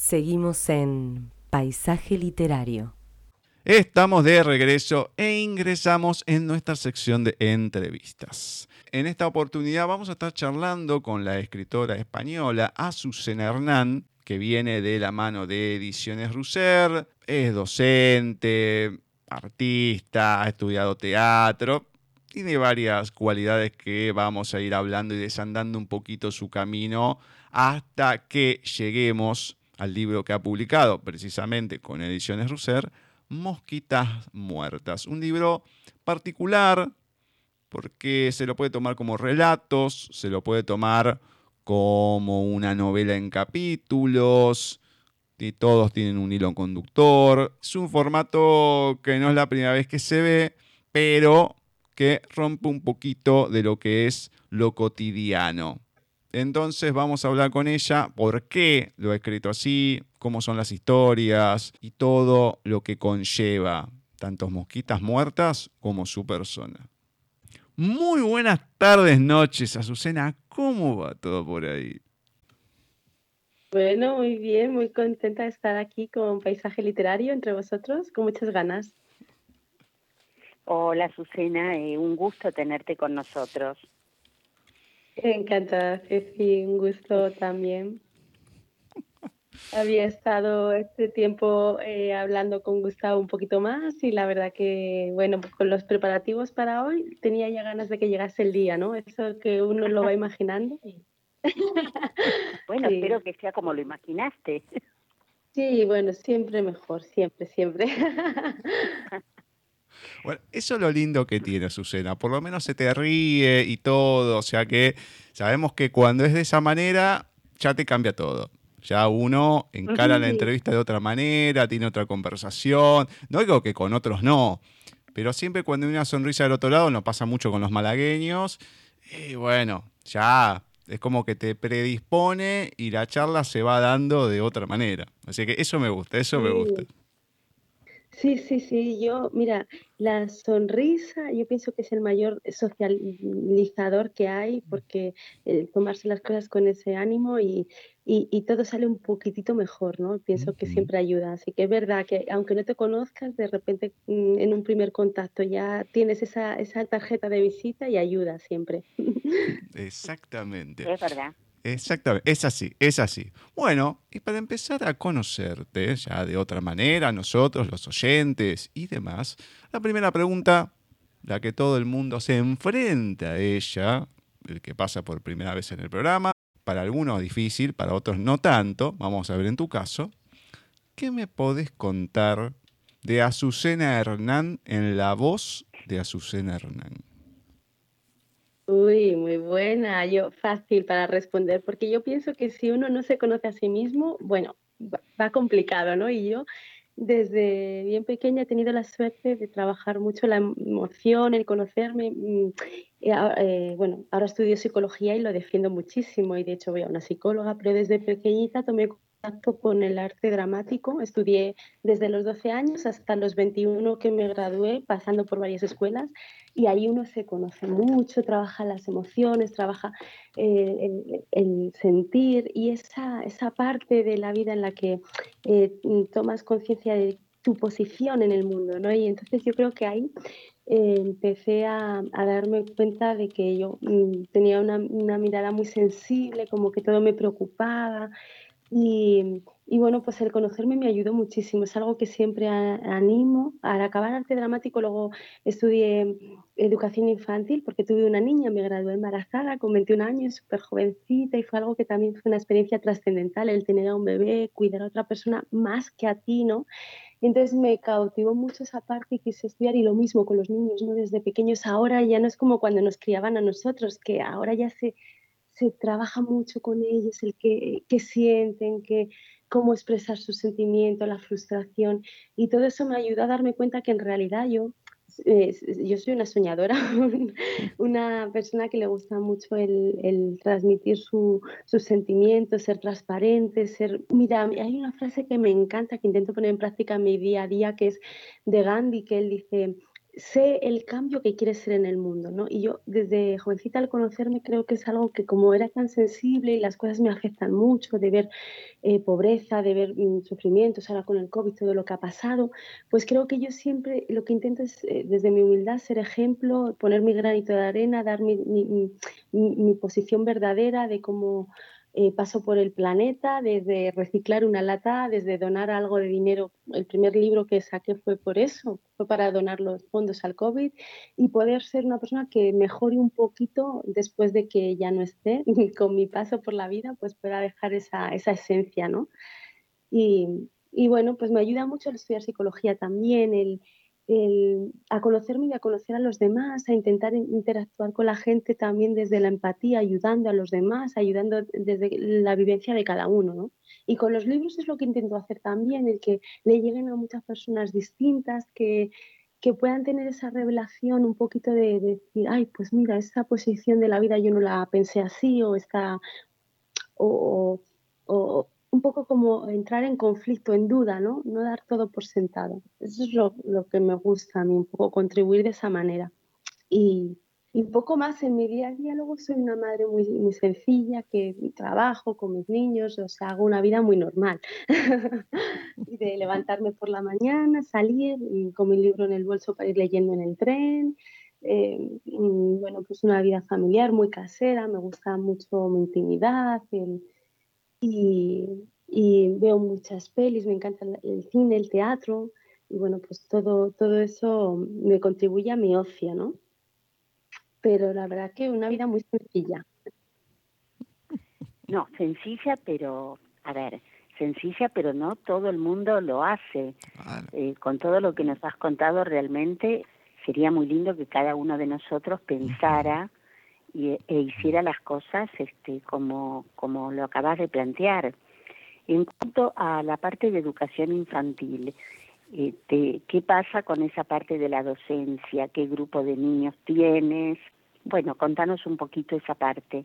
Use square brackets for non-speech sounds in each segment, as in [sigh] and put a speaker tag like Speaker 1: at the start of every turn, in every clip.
Speaker 1: Seguimos en Paisaje Literario.
Speaker 2: Estamos de regreso e ingresamos en nuestra sección de entrevistas. En esta oportunidad vamos a estar charlando con la escritora española Azucena Hernán, que viene de la mano de Ediciones Russer, es docente, artista, ha estudiado teatro, tiene varias cualidades que vamos a ir hablando y desandando un poquito su camino hasta que lleguemos al libro que ha publicado precisamente con Ediciones Russer, Mosquitas Muertas. Un libro particular porque se lo puede tomar como relatos, se lo puede tomar como una novela en capítulos, y todos tienen un hilo conductor. Es un formato que no es la primera vez que se ve, pero que rompe un poquito de lo que es lo cotidiano. Entonces vamos a hablar con ella por qué lo ha escrito así, cómo son las historias y todo lo que conlleva, tanto mosquitas muertas como su persona. Muy buenas tardes, noches, Azucena. ¿Cómo va todo por ahí?
Speaker 3: Bueno, muy bien, muy contenta de estar aquí con Paisaje Literario entre vosotros, con muchas ganas.
Speaker 4: Hola, Azucena, eh, un gusto tenerte con nosotros.
Speaker 3: Encantada, Ceci, un gusto también. [laughs] Había estado este tiempo eh, hablando con Gustavo un poquito más y la verdad que, bueno, pues con los preparativos para hoy tenía ya ganas de que llegase el día, ¿no? Eso que uno lo va imaginando. [laughs]
Speaker 4: bueno, espero que sea como lo imaginaste.
Speaker 3: Sí, bueno, siempre mejor, siempre, siempre. [laughs]
Speaker 2: Bueno, eso es lo lindo que tiene Susana, por lo menos se te ríe y todo, o sea que sabemos que cuando es de esa manera ya te cambia todo. Ya uno encara la entrevista de otra manera, tiene otra conversación. No digo que con otros no, pero siempre cuando hay una sonrisa del otro lado, nos pasa mucho con los malagueños. Y bueno, ya es como que te predispone y la charla se va dando de otra manera. Así que eso me gusta, eso me gusta.
Speaker 3: Sí, sí, sí, yo, mira, la sonrisa yo pienso que es el mayor socializador que hay porque eh, tomarse las cosas con ese ánimo y, y, todo sale un poquitito mejor, ¿no? Pienso que siempre ayuda. Así que es verdad que aunque no te conozcas, de repente mm, en un primer contacto ya tienes esa, esa tarjeta de visita y ayuda siempre. [laughs]
Speaker 2: Exactamente.
Speaker 4: Es verdad.
Speaker 2: Exactamente, es así, es así. Bueno, y para empezar a conocerte ya de otra manera, nosotros, los oyentes y demás, la primera pregunta, la que todo el mundo se enfrenta a ella, el que pasa por primera vez en el programa, para algunos difícil, para otros no tanto, vamos a ver en tu caso, ¿qué me podés contar de Azucena Hernán en la voz de Azucena Hernán?
Speaker 3: Uy, muy buena. Yo fácil para responder, porque yo pienso que si uno no se conoce a sí mismo, bueno, va, complicado, ¿no? Y yo desde bien pequeña he tenido la suerte de trabajar mucho la emoción, el conocerme. Mm, eh, bueno, ahora estudio psicología y lo defiendo muchísimo y de hecho voy a una psicóloga, pero desde pequeñita tomé con el arte dramático. Estudié desde los 12 años hasta los 21 que me gradué, pasando por varias escuelas y ahí uno se conoce mucho, trabaja las emociones, trabaja eh, el, sentir y esa, esa parte de la vida en la que eh, tomas conciencia de tu posición en el mundo, ¿no? Y entonces yo creo que ahí eh, empecé a, darme cuenta de que yo mm, tenía una, una mirada muy sensible, como que todo me preocupaba y, y, bueno, pues el conocerme me ayudó muchísimo. Es algo que siempre animo. Al acabar arte dramático, luego estudié educación infantil porque tuve una niña, me gradué embarazada con 21 años, súper jovencita y fue algo que también fue una experiencia trascendental, el tener a un bebé, cuidar a otra persona más que a ti, ¿no? entonces me cautivó mucho esa parte y quise estudiar y lo mismo con los niños, ¿no? Desde pequeños ahora ya no es como cuando nos criaban a nosotros, que ahora ya se se trabaja mucho con ellos, el que, que sienten, que, cómo expresar su sentimiento, la frustración. Y todo eso me ayuda a darme cuenta que en realidad yo, eh, yo soy una soñadora, [laughs] una persona que le gusta mucho el, el transmitir su, sus sentimientos, ser transparente, ser... Mira, hay una frase que me encanta, que intento poner en práctica en mi día a día, que es de Gandhi, que él dice, sé el cambio que quiere ser en el mundo, ¿no? Y yo desde jovencita al conocerme creo que es algo que como era tan sensible y las cosas me afectan mucho, de ver eh, pobreza, de ver mm, sufrimientos, ahora con el COVID, todo lo que ha pasado, pues creo que yo siempre lo que intento es eh, desde mi humildad ser ejemplo, poner mi granito de arena, dar mi, mi posición verdadera de cómo eh, paso por el planeta, desde reciclar una lata, desde donar algo de dinero. El primer libro que saqué fue por eso, fue para donar los fondos al COVID y poder ser una persona que mejore un poquito después de que ya no esté, [laughs] con mi paso por la vida, pues pueda dejar esa, esa esencia, ¿no? Y, bueno, pues me ayuda mucho el estudiar psicología también, el, a conocerme y a conocer a los demás, a intentar interactuar con la gente también desde la empatía, ayudando a los demás, ayudando desde la vivencia de cada uno. ¿no? Y con los libros es lo que intento hacer también, el que le lleguen a muchas personas distintas, que, que puedan tener esa revelación un poquito de, decir, ay, pues mira, esta posición de la vida yo no la pensé así, o esta, o un poco como entrar en conflicto, en duda, ¿no? No dar todo por sentado. Eso es lo, que me gusta a mí, un poco contribuir de esa manera. Y, un poco más en mi día a día, luego soy una madre muy, muy sencilla, que trabajo con mis niños, o sea, hago una vida muy normal. [laughs] y de levantarme por la mañana, salir con mi libro en el bolso para ir leyendo en el tren. Eh, bueno, pues una vida familiar muy casera, me gusta mucho mi intimidad, el, y, veo muchas pelis, me encanta el cine, el teatro, y bueno, pues todo, todo eso me contribuye a mi ocio, ¿no? Pero la verdad que una vida muy sencilla.
Speaker 4: No, sencilla, pero, a ver, sencilla, pero no todo el mundo lo hace. Eh, con todo lo que nos has contado, realmente sería muy lindo que cada uno de nosotros pensara y, e hiciera las cosas este, como, como lo acabas de plantear. En cuanto a la parte de educación infantil, este, ¿qué pasa con esa parte de la docencia? ¿Qué grupo de niños tienes? Bueno, contanos un poquito esa parte.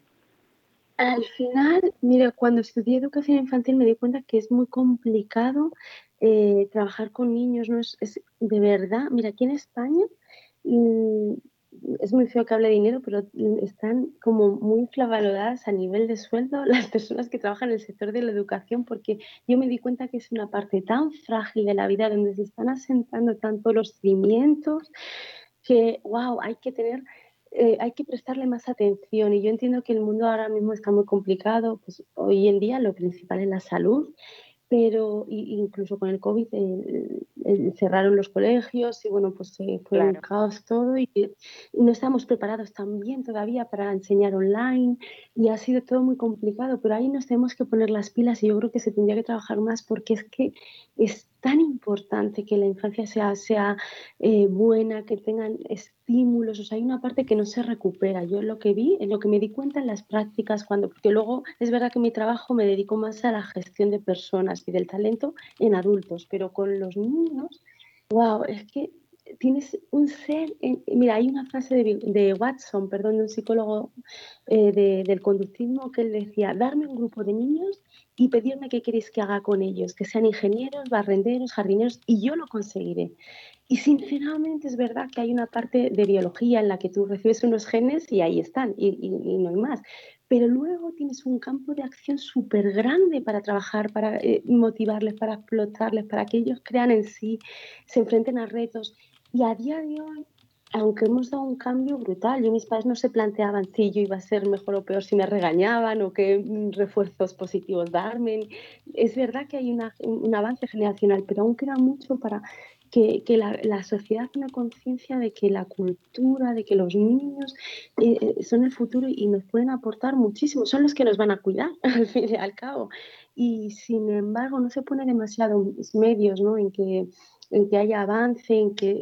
Speaker 3: Al final, mira, cuando estudié educación infantil me di cuenta que es muy complicado eh, trabajar con niños, no es, es, de verdad. Mira, aquí en España mm, es muy feo que hable de dinero, pero están como muy infravaloradas a nivel de sueldo [laughs] las personas que trabajan en el sector de la educación, porque yo me di cuenta que es una parte tan frágil de la vida donde se están asentando tanto los cimientos que, wow, hay que tener, eh, hay que prestarle más atención. Y yo entiendo que el mundo ahora mismo está muy complicado, pues hoy en día lo principal es la salud pero incluso con el COVID eh, eh, cerraron los colegios y bueno, pues fue un caos todo y, no estamos preparados también todavía para enseñar online y ha sido todo muy complicado, pero ahí nos tenemos que poner las pilas y yo creo que se tendría que trabajar más porque es que es tan importante que la infancia sea, sea eh, buena, que tengan estímulos, o sea, hay una parte que no se recupera. Yo lo que vi, en lo que me di cuenta en las prácticas, cuando, porque luego es verdad que mi trabajo me dedico más a la gestión de personas y del talento en adultos, pero con los niños, wow, es que tienes un ser, mira, hay una frase de, Watson, perdón, de un psicólogo eh, del conductismo que él decía, darme un grupo de niños y pedirme qué queréis que haga con ellos, que sean ingenieros, barrenderos, jardineros, y yo lo conseguiré. Y sinceramente es verdad que hay una parte de biología en la que tú recibes unos genes y ahí están, y, no hay más. Pero luego tienes un campo de acción súper grande para trabajar, para eh, motivarles, para explotarles, para que ellos crean en sí, se enfrenten a retos. Y a día de hoy, aunque hemos dado un cambio brutal, yo mis padres no se planteaban si yo iba a ser mejor o peor, si me regañaban o qué mm, refuerzos positivos darme. Es verdad que hay un avance generacional, pero aún queda mucho para que, la, sociedad tenga conciencia de que la cultura, de que los niños eh, eh, son el futuro y nos pueden aportar muchísimo, son los que nos van a cuidar [laughs] al fin y al cabo. Y sin embargo no se pone demasiados medios ¿no? en que en que haya avance, en que,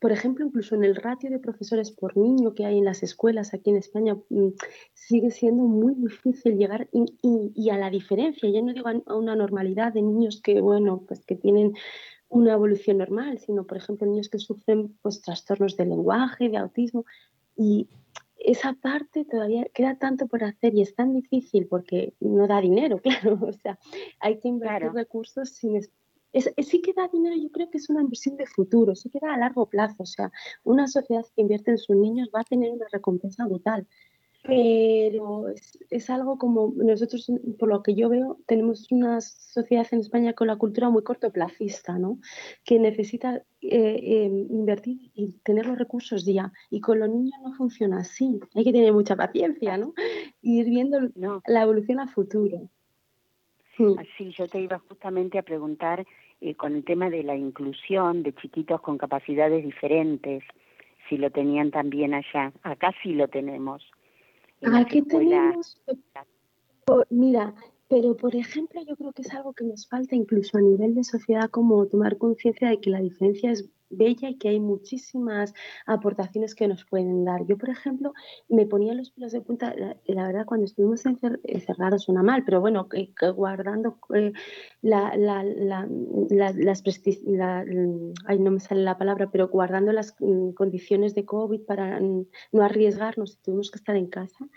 Speaker 3: por ejemplo, incluso en el ratio de profesores por niño que hay en las escuelas aquí en España, mm, sigue siendo muy difícil llegar y, a la diferencia, ya no digo a una normalidad de niños que, bueno, pues que tienen una evolución normal, sino, por ejemplo, niños que sufren pues, trastornos de lenguaje, de autismo, y esa parte todavía queda tanto por hacer y es tan difícil porque no da dinero, [laughs] claro, o sea, hay que invertir recursos sin sí que da dinero, yo creo que es una inversión de futuro, sí que da a largo plazo. O sea, una sociedad que invierte en sus niños va a tener una recompensa brutal pero es, algo como nosotros, por lo que yo veo, tenemos una sociedad en España con la cultura muy cortoplacista, ¿no? que necesita eh, em, invertir y tener los recursos ya. Y con los niños no funciona así. Hay que tener mucha paciencia, ¿no? Y ir viendo la evolución a futuro.
Speaker 4: Sí, yo te iba justamente a preguntar eh, con el tema de la inclusión de chiquitos con capacidades diferentes, si lo tenían también allá. Acá sí lo tenemos.
Speaker 3: Aquí tenemos, mira, pero por ejemplo yo creo que es algo que nos falta incluso a nivel de sociedad como tomar conciencia de que la diferencia es bella y que hay muchísimas aportaciones que nos pueden dar. Yo, por ejemplo, me ponía los pelos de punta, la, verdad, cuando estuvimos encerrados suena mal, pero bueno, guardando eh, la, las guardando las mm, condiciones de COVID para no arriesgarnos, tuvimos que estar en casa.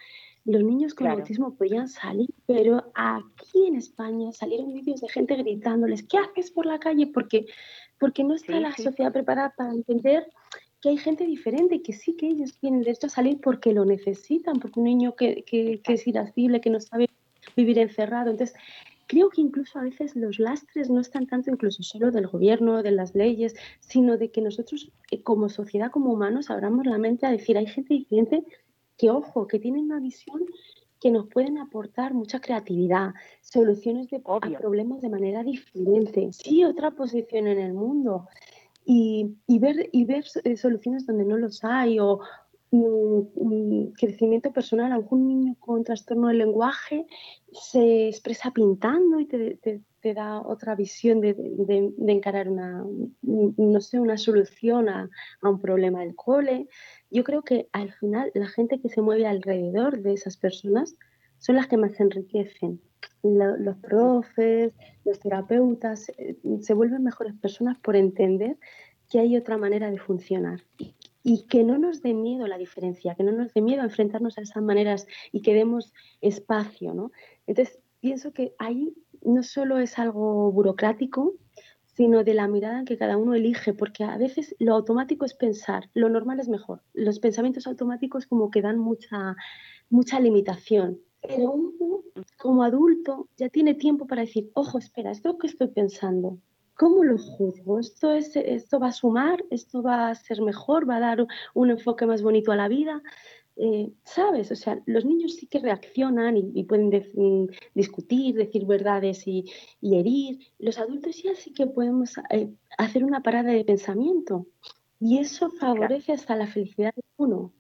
Speaker 3: Los niños con autismo podían salir, pero aquí en España salieron vídeos de gente gritándoles, ¿qué haces por la calle? Porque porque no está la sociedad preparada para entender que hay gente diferente, que sí que ellos tienen derecho a salir porque lo necesitan, porque un niño que, que, es irascible, que no sabe vivir encerrado. Entonces, creo que incluso a veces los lastres no están tanto incluso solo del gobierno, de las leyes, sino de que nosotros eh, como sociedad, como humanos, abramos la mente a decir, hay gente diferente que, ojo, que tiene una visión que nos pueden aportar mucha creatividad, soluciones de, problemas de manera diferente, sí, otra posición en el mundo. Y, ver, y ver eh, soluciones donde no los hay o, crecimiento personal. Algún niño con trastorno del lenguaje se expresa pintando y te, da otra visión de, encarar una, no sé, una solución a, a, un problema del cole yo creo que al final la gente que se mueve alrededor de esas personas son las que más se enriquecen. los profes, los terapeutas eh, se vuelven mejores personas por entender que hay otra manera de funcionar y, que no nos dé miedo la diferencia, que no nos dé miedo enfrentarnos a esas maneras y que demos espacio. ¿no? Entonces, pienso que ahí no solo es algo burocrático, sino de la mirada que cada uno elige, porque a veces lo automático es pensar, lo normal es mejor. Los pensamientos automáticos como que dan mucha, mucha limitación. Pero uno, como adulto, ya tiene tiempo para decir, ojo, espera, ¿esto que estoy pensando? ¿Cómo lo juzgo? ¿Esto, es, ¿Esto va a sumar? ¿Esto va a ser mejor? ¿Va a dar un enfoque más bonito a la vida? Eh, ¿sabes? O sea, los niños sí que reaccionan y, pueden mm, discutir, decir verdades y, herir. Los adultos ya sí que podemos eh, hacer una parada de pensamiento y eso favorece hasta la felicidad de uno,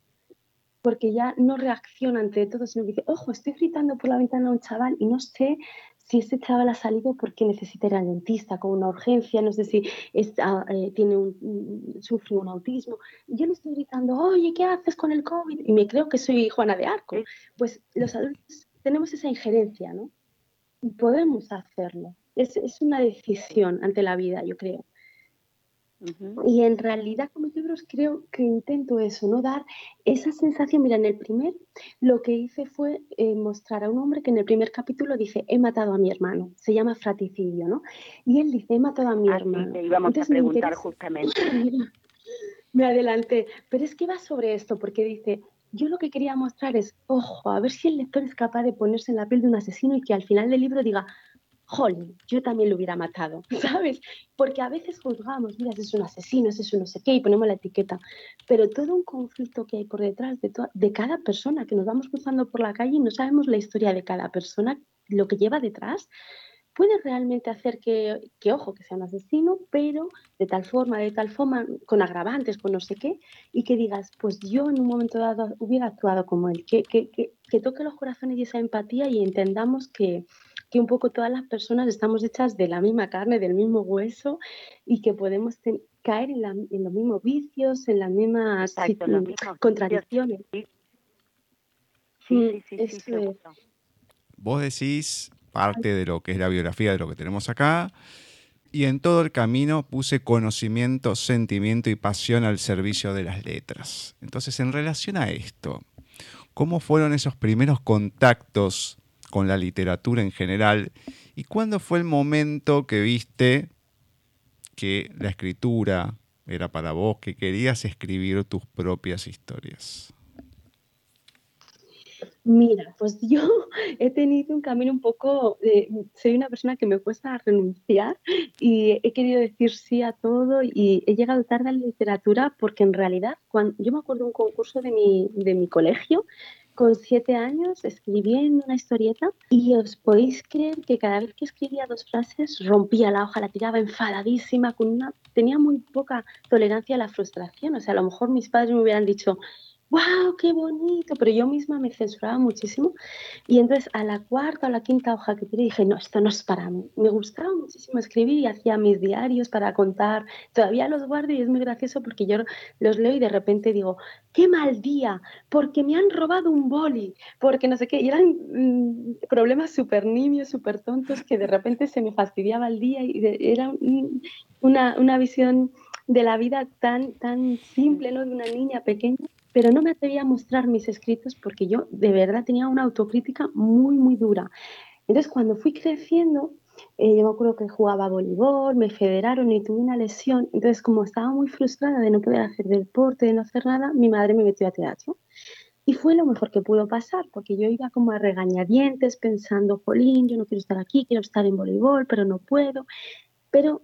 Speaker 3: porque ya no reacciona ante todo, sino que dice, ojo, estoy gritando por la ventana a un chaval y no sé si ese chaval ha salido porque necesita ir al dentista con una urgencia, no sé si está, eh, tiene un, sufre un autismo. Yo le estoy gritando, oye, ¿qué haces con el COVID? Y me creo que soy Juana de Arco. Pues los adultos tenemos esa injerencia, ¿no? Y podemos hacerlo. Es, es una decisión ante la vida, yo creo. Y en realidad con mis libros creo que intento eso, ¿no? Dar esa sensación. Mira, en el primer lo que hice fue eh, mostrar a un hombre que en el primer capítulo dice, he matado a mi hermano. Se llama fraticidio, ¿no? Y él dice, he matado a mi ah, hermano.
Speaker 4: Íbamos a preguntar justamente. [laughs]
Speaker 3: me adelanté. Pero es que va sobre esto, porque dice, yo lo que quería mostrar es, ojo, a ver si el lector es capaz de ponerse en la piel de un asesino y que al final del libro diga, jolín, yo también lo hubiera matado, [laughs] ¿sabes? Porque a veces juzgamos, mira, es un asesino, es un no sé qué, y ponemos la etiqueta, pero todo un conflicto que hay por detrás de, de cada persona, que nos vamos cruzando por la calle y no sabemos la historia de cada persona, lo que lleva detrás, puede realmente hacer que, que, ojo, que sea un asesino, pero de tal forma, de tal forma, con agravantes, con no sé qué, y que digas, pues yo en un momento dado hubiera actuado como él, que, que toque los corazones y esa empatía y entendamos que, que un poco todas las personas estamos hechas de la misma carne, del mismo hueso y que podemos caer en, los mismos vicios, en las mismas contradicciones.
Speaker 2: Sí, sí, sí, Vos decís parte de lo que es la biografía de lo que tenemos acá. Y en todo el camino puse conocimiento, sentimiento y pasión al servicio de las letras. Entonces, en relación a esto, ¿cómo fueron esos primeros contactos con la literatura en general. ¿Y cuándo fue el momento que viste que la escritura era para vos, que querías escribir tus propias historias?
Speaker 3: Mira, pues yo he tenido un camino un poco, soy una persona que me cuesta renunciar y he querido decir sí a todo y he llegado tarde a la literatura porque en realidad, cuando, yo me acuerdo de un concurso de mi, de mi colegio, con siete años escribí en una historieta y os podéis creer que cada vez que escribía dos frases rompía la hoja, la tiraba enfadadísima, con una, tenía muy poca tolerancia a la frustración. O sea, a lo mejor mis padres me hubieran dicho, ¡Wow! ¡Qué bonito! Pero yo misma me censuraba muchísimo. Y entonces a la cuarta o la quinta hoja que tiré dije, no, esto no es para mí. Me gustaba muchísimo escribir y hacía mis diarios para contar. Todavía los guardo y es muy gracioso porque yo los leo y de repente digo, ¡qué mal día! Porque me han robado un boli, porque no sé qué. Y eran mm, problemas súper nimios, súper tontos que de repente se me fastidiaba el día y era una, una visión de la vida tan, tan simple, ¿no? De una niña pequeña pero no me atrevía a mostrar mis escritos porque yo de verdad tenía una autocrítica muy, muy dura. Entonces, cuando fui creciendo, eh, yo me acuerdo que jugaba voleibol, me federaron y tuve una lesión. Entonces, como estaba muy frustrada de no poder hacer deporte, de no hacer nada, mi madre me metió a teatro. Y fue lo mejor que pudo pasar, porque yo iba como a regañadientes pensando, jolín, yo no quiero estar aquí, quiero estar en voleibol, pero no puedo. Pero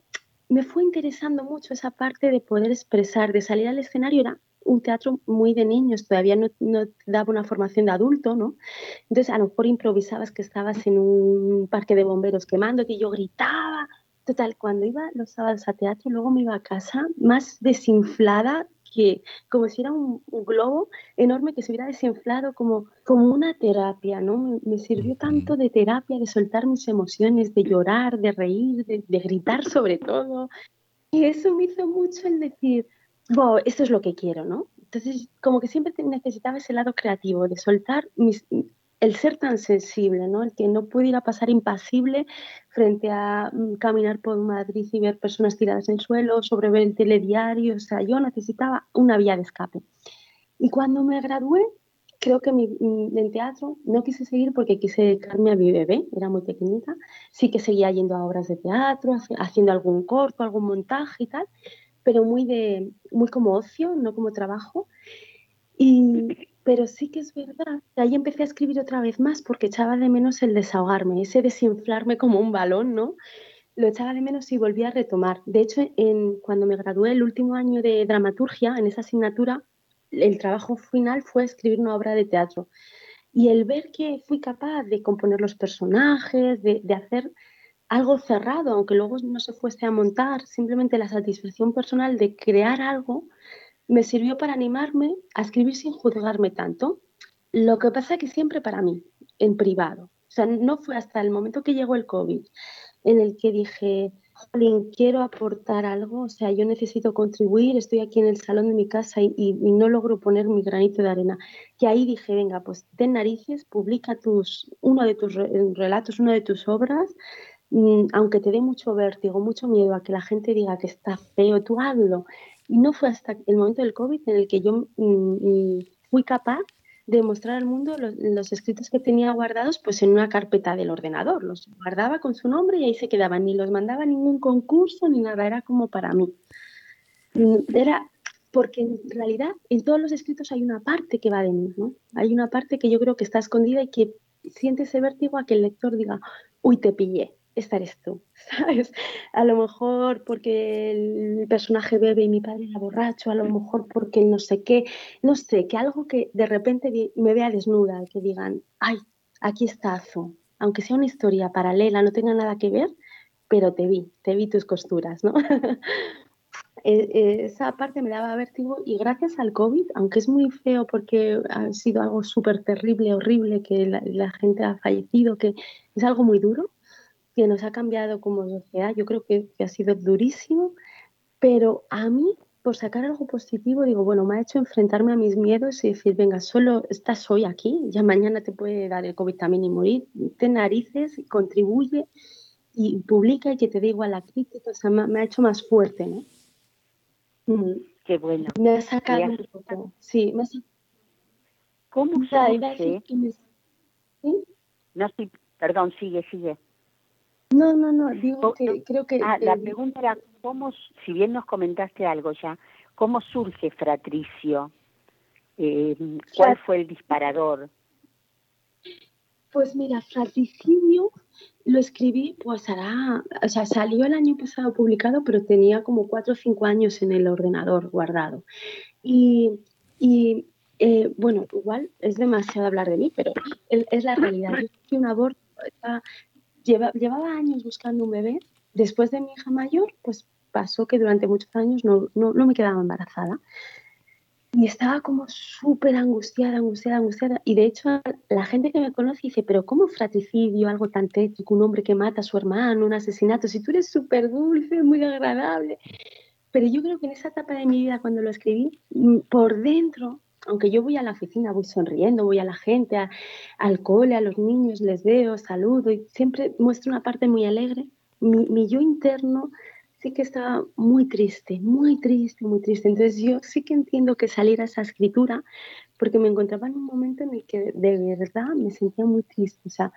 Speaker 3: me fue interesando mucho esa parte de poder expresar, de salir al escenario, era un teatro muy de niños, todavía no, no, daba una formación de adulto, ¿no? Entonces a lo mejor improvisabas que estabas en un parque de bomberos quemándote y yo gritaba. Total, cuando iba los sábados a teatro, luego me iba a casa más desinflada que como si era un, globo enorme que se hubiera desinflado como, como una terapia, ¿no? Me, me, sirvió tanto de terapia, de soltar mis emociones, de llorar, de reír, de, de gritar sobre todo. Y eso me hizo mucho el decir, wow, esto es lo que quiero, ¿no? Entonces, como que siempre necesitaba ese lado creativo, de soltar el ser tan sensible, ¿no? El que no pudiera pasar impasible frente a mm, caminar por Madrid y ver personas tiradas en el suelo, sobre ver el telediario, o sea, yo necesitaba una vía de escape. Y cuando me gradué, creo que mi, en teatro no quise seguir porque quise dedicarme a mi bebé, era muy pequeñita, sí que seguía yendo a obras de teatro, haciendo algún corto, algún montaje y tal, pero muy, de, muy como ocio, no como trabajo. Y, pero sí que es verdad que ahí empecé a escribir otra vez más porque echaba de menos el desahogarme, ese desinflarme como un balón, ¿no? Lo echaba de menos y volví a retomar. De hecho, en, cuando me gradué el último año de dramaturgia, en esa asignatura, el trabajo final fue escribir una obra de teatro. Y el ver que fui capaz de componer los personajes, de, de hacer algo cerrado, aunque luego no se fuese a montar, simplemente la satisfacción personal de crear algo me sirvió para animarme a escribir sin juzgarme tanto. Lo que pasa es que siempre para mí, en privado. O sea, no fue hasta el momento que llegó el COVID en el que dije, quiero aportar algo, o sea, yo necesito contribuir, estoy aquí en el salón de mi casa y, no logro poner mi granito de arena. Y ahí dije, venga, pues ten narices, publica tus, uno de tus relatos, una de tus obras, aunque te dé mucho vértigo, mucho miedo a que la gente diga que está feo, tú hazlo. Y no fue hasta el momento del COVID en el que yo mm, mm, fui capaz de mostrar al mundo los, escritos que tenía guardados pues en una carpeta del ordenador. Los guardaba con su nombre y ahí se quedaban. Ni los mandaba a ningún concurso ni nada, era como para mí. Era porque en realidad en todos los escritos hay una parte que va de mí, ¿no? Hay una parte que yo creo que está escondida y que siente ese vértigo a que el lector diga, uy, te pillé, esta eres tú, [laughs] ¿sabes? A lo mejor porque el personaje bebe y mi padre era borracho, a lo mejor porque no sé qué, no sé, que algo que de repente me vea desnuda, que digan, ay, aquí está Azu, aunque sea una historia paralela, no tenga nada que ver, pero te vi, te vi tus costuras, ¿no? [laughs] E, e, esa parte me daba vértigo y gracias al COVID, aunque es muy feo porque ha sido algo súper terrible, horrible, que la gente ha fallecido, que es algo muy duro, que nos ha cambiado como sociedad, yo creo que, ha sido durísimo, pero a mí, por sacar algo positivo, digo, bueno, me ha hecho enfrentarme a mis miedos y decir, venga, solo estás hoy aquí, ya mañana te puede dar el COVID también y morir, ten narices, contribuye y publica y que te dé igual la crítica, o sea, me, ha hecho más fuerte, ¿no?
Speaker 4: Mm. Qué bueno.
Speaker 3: Me ha sacado un poco, sí, me ha sacado.
Speaker 4: ¿Cómo se ¿Sí? No, sí, perdón, sigue, sigue.
Speaker 3: No, no, no, digo que creo que...
Speaker 4: Ah, la pregunta era, ¿cómo, si bien nos comentaste algo ya, ¿cómo surge Fratricio? Eh, ¿Cuál fue el disparador?
Speaker 3: Pues mira, Fratricidio lo escribí, pues hará, o sea, salió el año pasado publicado, pero tenía como cuatro o cinco años en el ordenador guardado. Y, eh, bueno, igual es demasiado hablar de mí, pero es la realidad. Yo un aborto, llevaba años buscando un bebé. Después de mi hija mayor, pues pasó que durante muchos años no, no, no me quedaba embarazada. Y estaba como súper angustiada, angustiada, angustiada. Y de hecho, la gente que me conoce dice, pero ¿cómo fratricidio, algo tan tétrico, un hombre que mata a su hermano, un asesinato? Si tú eres súper dulce, muy agradable. Pero yo creo que en esa etapa de mi vida, cuando lo escribí, mm, por dentro, aunque yo voy a la oficina, voy sonriendo, voy a la gente, al cole, a los niños, les veo, saludo y siempre muestro una parte muy alegre, mi, yo interno sí que estaba muy triste, muy triste, muy triste. Entonces yo sí que entiendo que saliera esa escritura porque me encontraba en un momento en el que de verdad me sentía muy triste. O sea,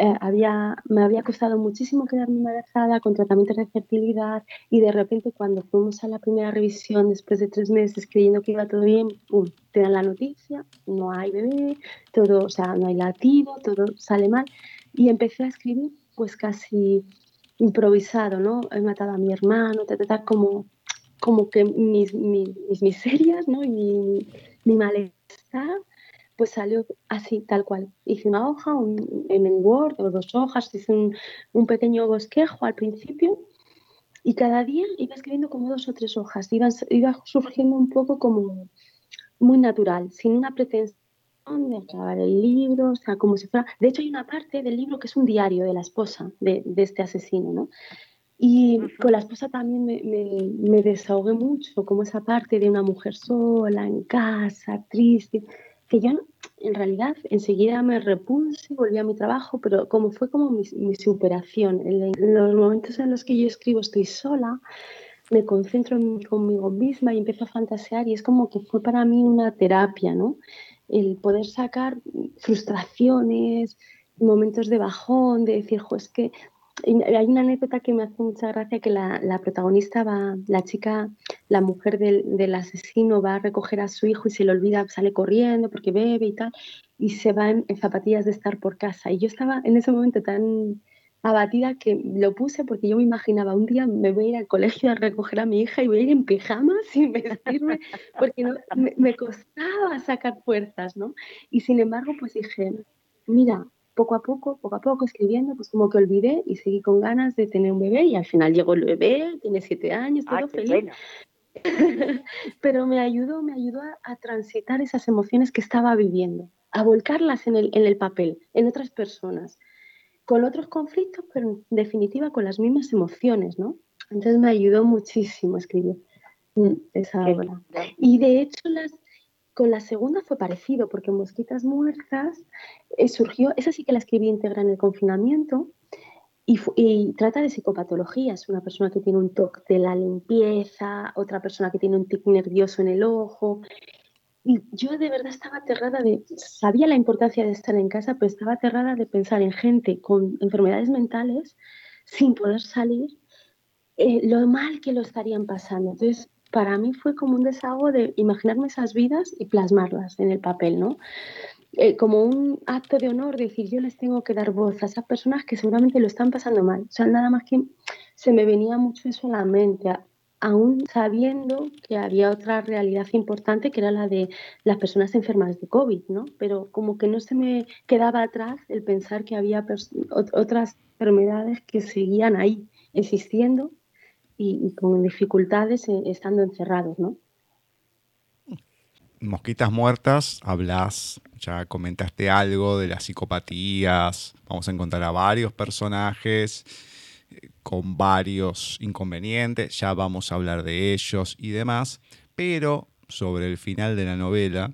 Speaker 3: eh, había, me había costado muchísimo quedarme embarazada con tratamientos de fertilidad y de repente cuando fuimos a la primera revisión después de tres meses creyendo que iba todo bien, ¡pum! te dan la noticia, no hay bebé, todo, o sea, no hay latido, todo sale mal. Y empecé a escribir pues casi improvisado, ¿no? He matado a mi hermano, ta, como, como que mis, mis, miserias, ¿no? Y mi, mi, malestar, pues salió así, tal cual. Hice una hoja en el Word o dos hojas, hice un, un, pequeño bosquejo al principio y cada día iba escribiendo como dos o tres hojas, iba, iba surgiendo un poco como muy natural, sin una pretensión de acabar el libro, o sea, como si fuera... De hecho, hay una parte del libro que es un diario de la esposa de, de este asesino, ¿no? Y con la esposa también me, me, me, desahogué mucho, como esa parte de una mujer sola, en casa, triste, que yo en realidad enseguida me repuse, volví a mi trabajo, pero como fue como mi, superación. En, los momentos en los que yo escribo estoy sola, me concentro en, conmigo misma y empiezo a fantasear y es como que fue para mí una terapia, ¿no? el poder sacar frustraciones, momentos de bajón, de decir, jo, es que hay una anécdota que me hace mucha gracia que la, la protagonista va, la chica, la mujer del, del, asesino va a recoger a su hijo y se le olvida, sale corriendo porque bebe y tal, y se va en zapatillas de estar por casa. Y yo estaba en ese momento tan abatida que lo puse porque yo me imaginaba un día me voy a ir al colegio a recoger a mi hija y voy a ir en pijamas [laughs] sin vestirme porque no, me, costaba sacar fuerzas, ¿no? Y sin embargo, pues dije, mira, poco a poco, poco a poco escribiendo, pues como que olvidé y seguí con ganas de tener un bebé y al final llegó el bebé, tiene siete años, todo feliz. [laughs] Pero me ayudó, me ayudó a, a, transitar esas emociones que estaba viviendo, a volcarlas en el, en el papel, en otras personas con otros conflictos, pero en definitiva con las mismas emociones, ¿no? Entonces me ayudó muchísimo a escribir mm, esa obra. Y de hecho las, con la segunda fue parecido, porque Mosquitas Muertas eh, surgió, esa sí que la escribí íntegra en el confinamiento, y, trata de psicopatologías, una persona que tiene un toque de la limpieza, otra persona que tiene un tic nervioso en el ojo, y yo de verdad estaba aterrada de, sabía la importancia de estar en casa, pero estaba aterrada de pensar en gente con enfermedades mentales sin poder salir, eh, lo mal que lo estarían pasando. Entonces, para mí fue como un desahogo de imaginarme esas vidas y plasmarlas en el papel, ¿no? Eh, como un acto de honor, decir, yo les tengo que dar voz a esas personas que seguramente lo están pasando mal. O sea, nada más que se me venía mucho eso a la mente, aún sabiendo que había otra realidad importante que era la de las personas enfermas de COVID, ¿no? Pero como que no se me quedaba atrás el pensar que había otras enfermedades que seguían ahí existiendo y, con dificultades eh, estando encerrados, ¿no?
Speaker 2: Mosquitas muertas, hablas, ya comentaste algo de las psicopatías, vamos a encontrar a varios personajes con varios inconvenientes, ya vamos a hablar de ellos y demás, pero sobre el final de la novela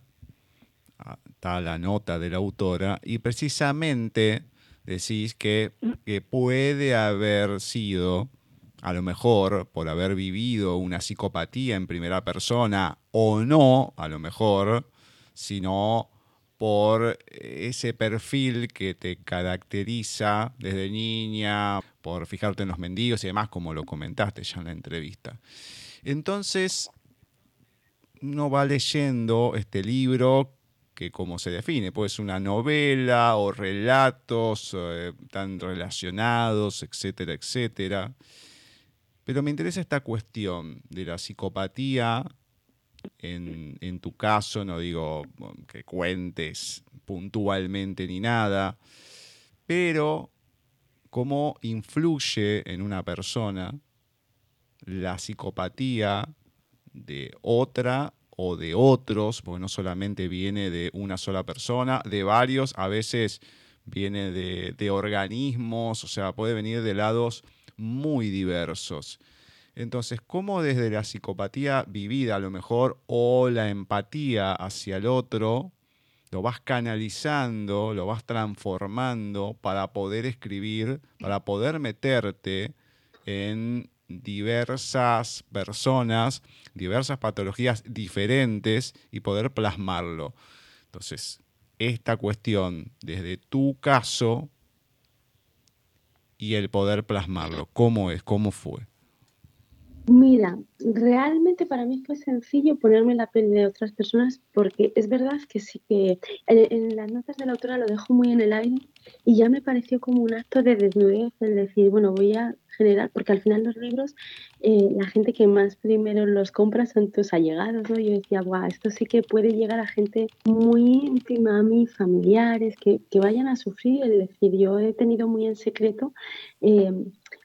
Speaker 2: ah, está la nota de la autora y precisamente decís que, que puede haber sido, a lo mejor por haber vivido una psicopatía en primera persona o no, a lo mejor, sino por ese perfil que te caracteriza desde niña, por fijarte en los mendigos y demás, como lo comentaste ya en la entrevista. Entonces, uno va leyendo este libro que como se define, pues una novela o relatos eh, tan relacionados, etcétera, etcétera. Pero me interesa esta cuestión de la psicopatía en, tu caso, no digo que cuentes puntualmente ni nada, pero cómo influye en una persona la psicopatía de otra o de otros, porque no solamente viene de una sola persona, de varios, a veces viene de, de organismos, o sea, puede venir de lados muy diversos. Entonces, ¿cómo desde la psicopatía vivida a lo mejor o la empatía hacia el otro, lo vas canalizando, lo vas transformando para poder escribir, para poder meterte en diversas personas, diversas patologías diferentes y poder plasmarlo. Entonces, esta cuestión desde tu caso y el poder plasmarlo, ¿cómo es? ¿Cómo fue?
Speaker 3: Mira, realmente para mí fue sencillo ponerme la piel de otras personas porque es verdad que sí que en, las notas de la autora lo dejo muy en el aire y ya me pareció como un acto de desnudez el decir, bueno, voy a generar, porque al final los libros, eh, la gente que más primero los compra son tus allegados, ¿no? Yo decía, guau, esto sí que puede llegar a gente muy íntima a mí, familiares, que, que vayan a sufrir, es decir, yo he tenido muy en secreto eh,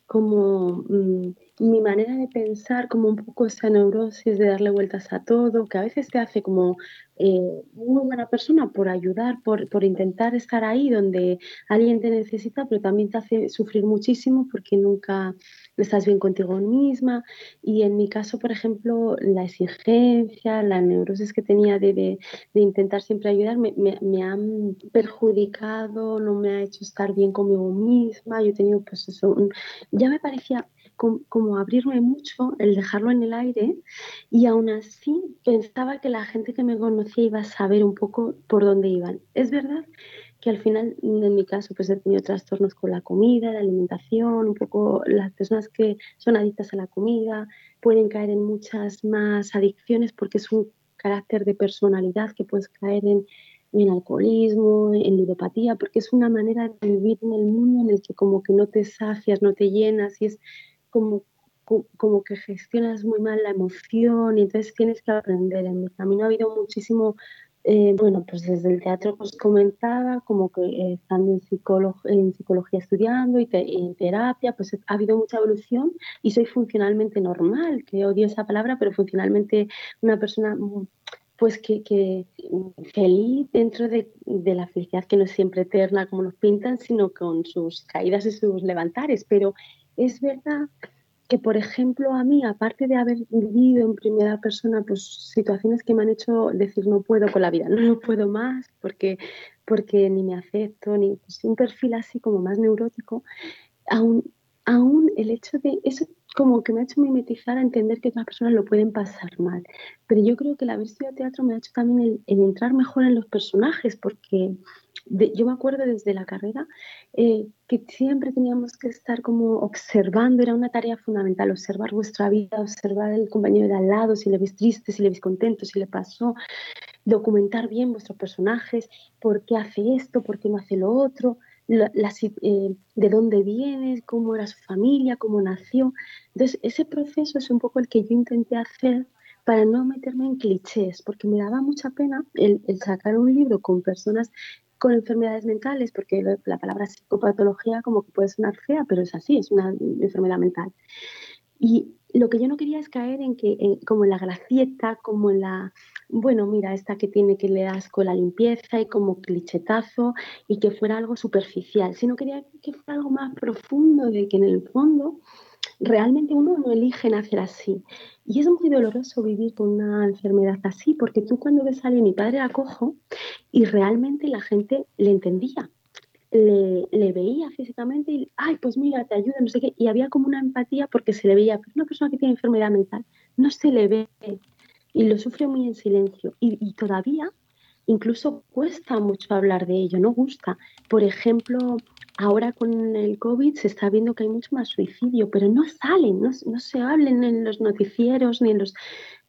Speaker 3: como... Mm, mi manera de pensar, como un poco esa neurosis de darle vueltas a todo, que a veces te hace como eh, muy buena persona por ayudar, por, por, intentar estar ahí donde alguien te necesita, pero también te hace sufrir muchísimo porque nunca estás bien contigo misma. Y en mi caso, por ejemplo, la exigencia, la neurosis que tenía de, de, intentar siempre ayudar, me, me, han perjudicado, no me ha hecho estar bien conmigo misma. Yo he tenido, pues eso, ya me parecía como, abrirme mucho, el dejarlo en el aire y aún así pensaba que la gente que me conocía iba a saber un poco por dónde iban. Es verdad que al final, en mi caso, pues he tenido trastornos con la comida, la alimentación, un poco las personas que son adictas a la comida pueden caer en muchas más adicciones porque es un carácter de personalidad que puedes caer en, en alcoholismo, en ludopatía, porque es una manera de vivir en el mundo en el que como que no te sacias, no te llenas y es como, como que gestionas muy mal la emoción y entonces tienes que aprender. En mi camino ha habido muchísimo, eh, bueno, pues desde el teatro que os comentaba, como que eh, estando en, en psicología estudiando y, en terapia, pues ha habido mucha evolución y soy funcionalmente normal, que odio esa palabra, pero funcionalmente una persona mm, pues que, que, feliz dentro de, de, la felicidad que no es siempre eterna como nos pintan, sino con sus caídas y sus levantares. Pero es verdad que, por ejemplo, a mí, aparte de haber vivido en primera persona pues, situaciones que me han hecho decir no puedo con la vida, no, puedo más porque, porque ni me acepto, ni pues, un perfil así como más neurótico, aún, aún el hecho de eso como que me ha hecho mimetizar a entender que otras personas lo pueden pasar mal. Pero yo creo que la haber estudiado teatro me ha hecho también el entrar mejor en los personajes, porque yo me acuerdo desde la carrera eh, que siempre teníamos que estar como observando, era una tarea fundamental, observar vuestra vida, observar el compañero de al lado, si le ves triste, si le ves contento, si le pasó, documentar bien vuestros personajes, por qué hace esto, por qué no hace lo otro, eh, de dónde viene, cómo era su familia, cómo nació. Entonces, ese proceso es un poco el que yo intenté hacer para no meterme en clichés, porque me daba mucha pena el, el, sacar un libro con personas con enfermedades mentales, porque la palabra psicopatología como que puede sonar fea, pero es así, es una enfermedad mental. Y lo que yo no quería es caer en que, como en la gracieta, como en la, bueno, mira, esta que tiene que le das con la limpieza y como clichetazo y que fuera algo superficial, sino quería que fuera algo más profundo, de que en el fondo realmente uno no elige nacer así. Y es muy doloroso vivir con una enfermedad así, porque tú cuando ves a alguien, mi padre era cojo, y realmente la gente le entendía, le, veía físicamente y, ay, pues mira, te ayuda, no sé qué, y había como una empatía porque se le veía, pero una persona que tiene enfermedad mental no se le ve y lo sufre muy en silencio. Y, todavía incluso cuesta mucho hablar de ello, no gusta. Por ejemplo, ahora con el COVID se está viendo que hay mucho más suicidio, pero no salen, no, se hablen en los noticieros ni en los,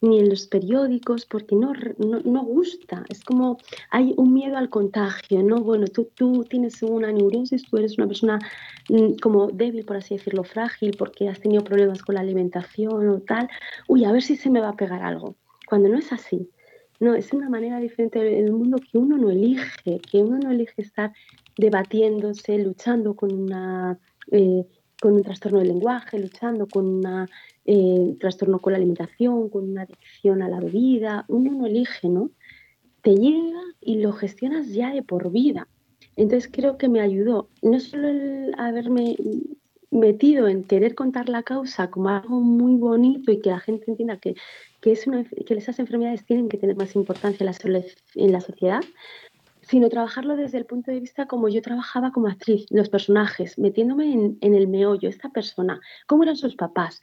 Speaker 3: ni en los periódicos porque no, no, gusta. Es como hay un miedo al contagio, ¿no? Bueno, tú, tú tienes una neurosis, tú eres una persona mm, como débil, por así decirlo, frágil, porque has tenido problemas con la alimentación o tal. Uy, a ver si se me va a pegar algo. Cuando no es así. No, es una manera diferente del mundo que uno no elige, que uno no elige estar debatiéndose, luchando con, una, eh, con un trastorno del lenguaje, luchando con un eh, trastorno con la alimentación, con una adicción a la bebida. Uno no elige, ¿no? Te llega y lo gestionas ya de por vida. Entonces creo que me ayudó no solo el haberme metido en querer contar la causa como algo muy bonito y que la gente entienda que, que, es que esas enfermedades tienen que tener más importancia en la, en la sociedad, sino trabajarlo desde el punto de vista como yo trabajaba como actriz, los personajes, metiéndome en, el meollo, esta persona, cómo eran sus papás,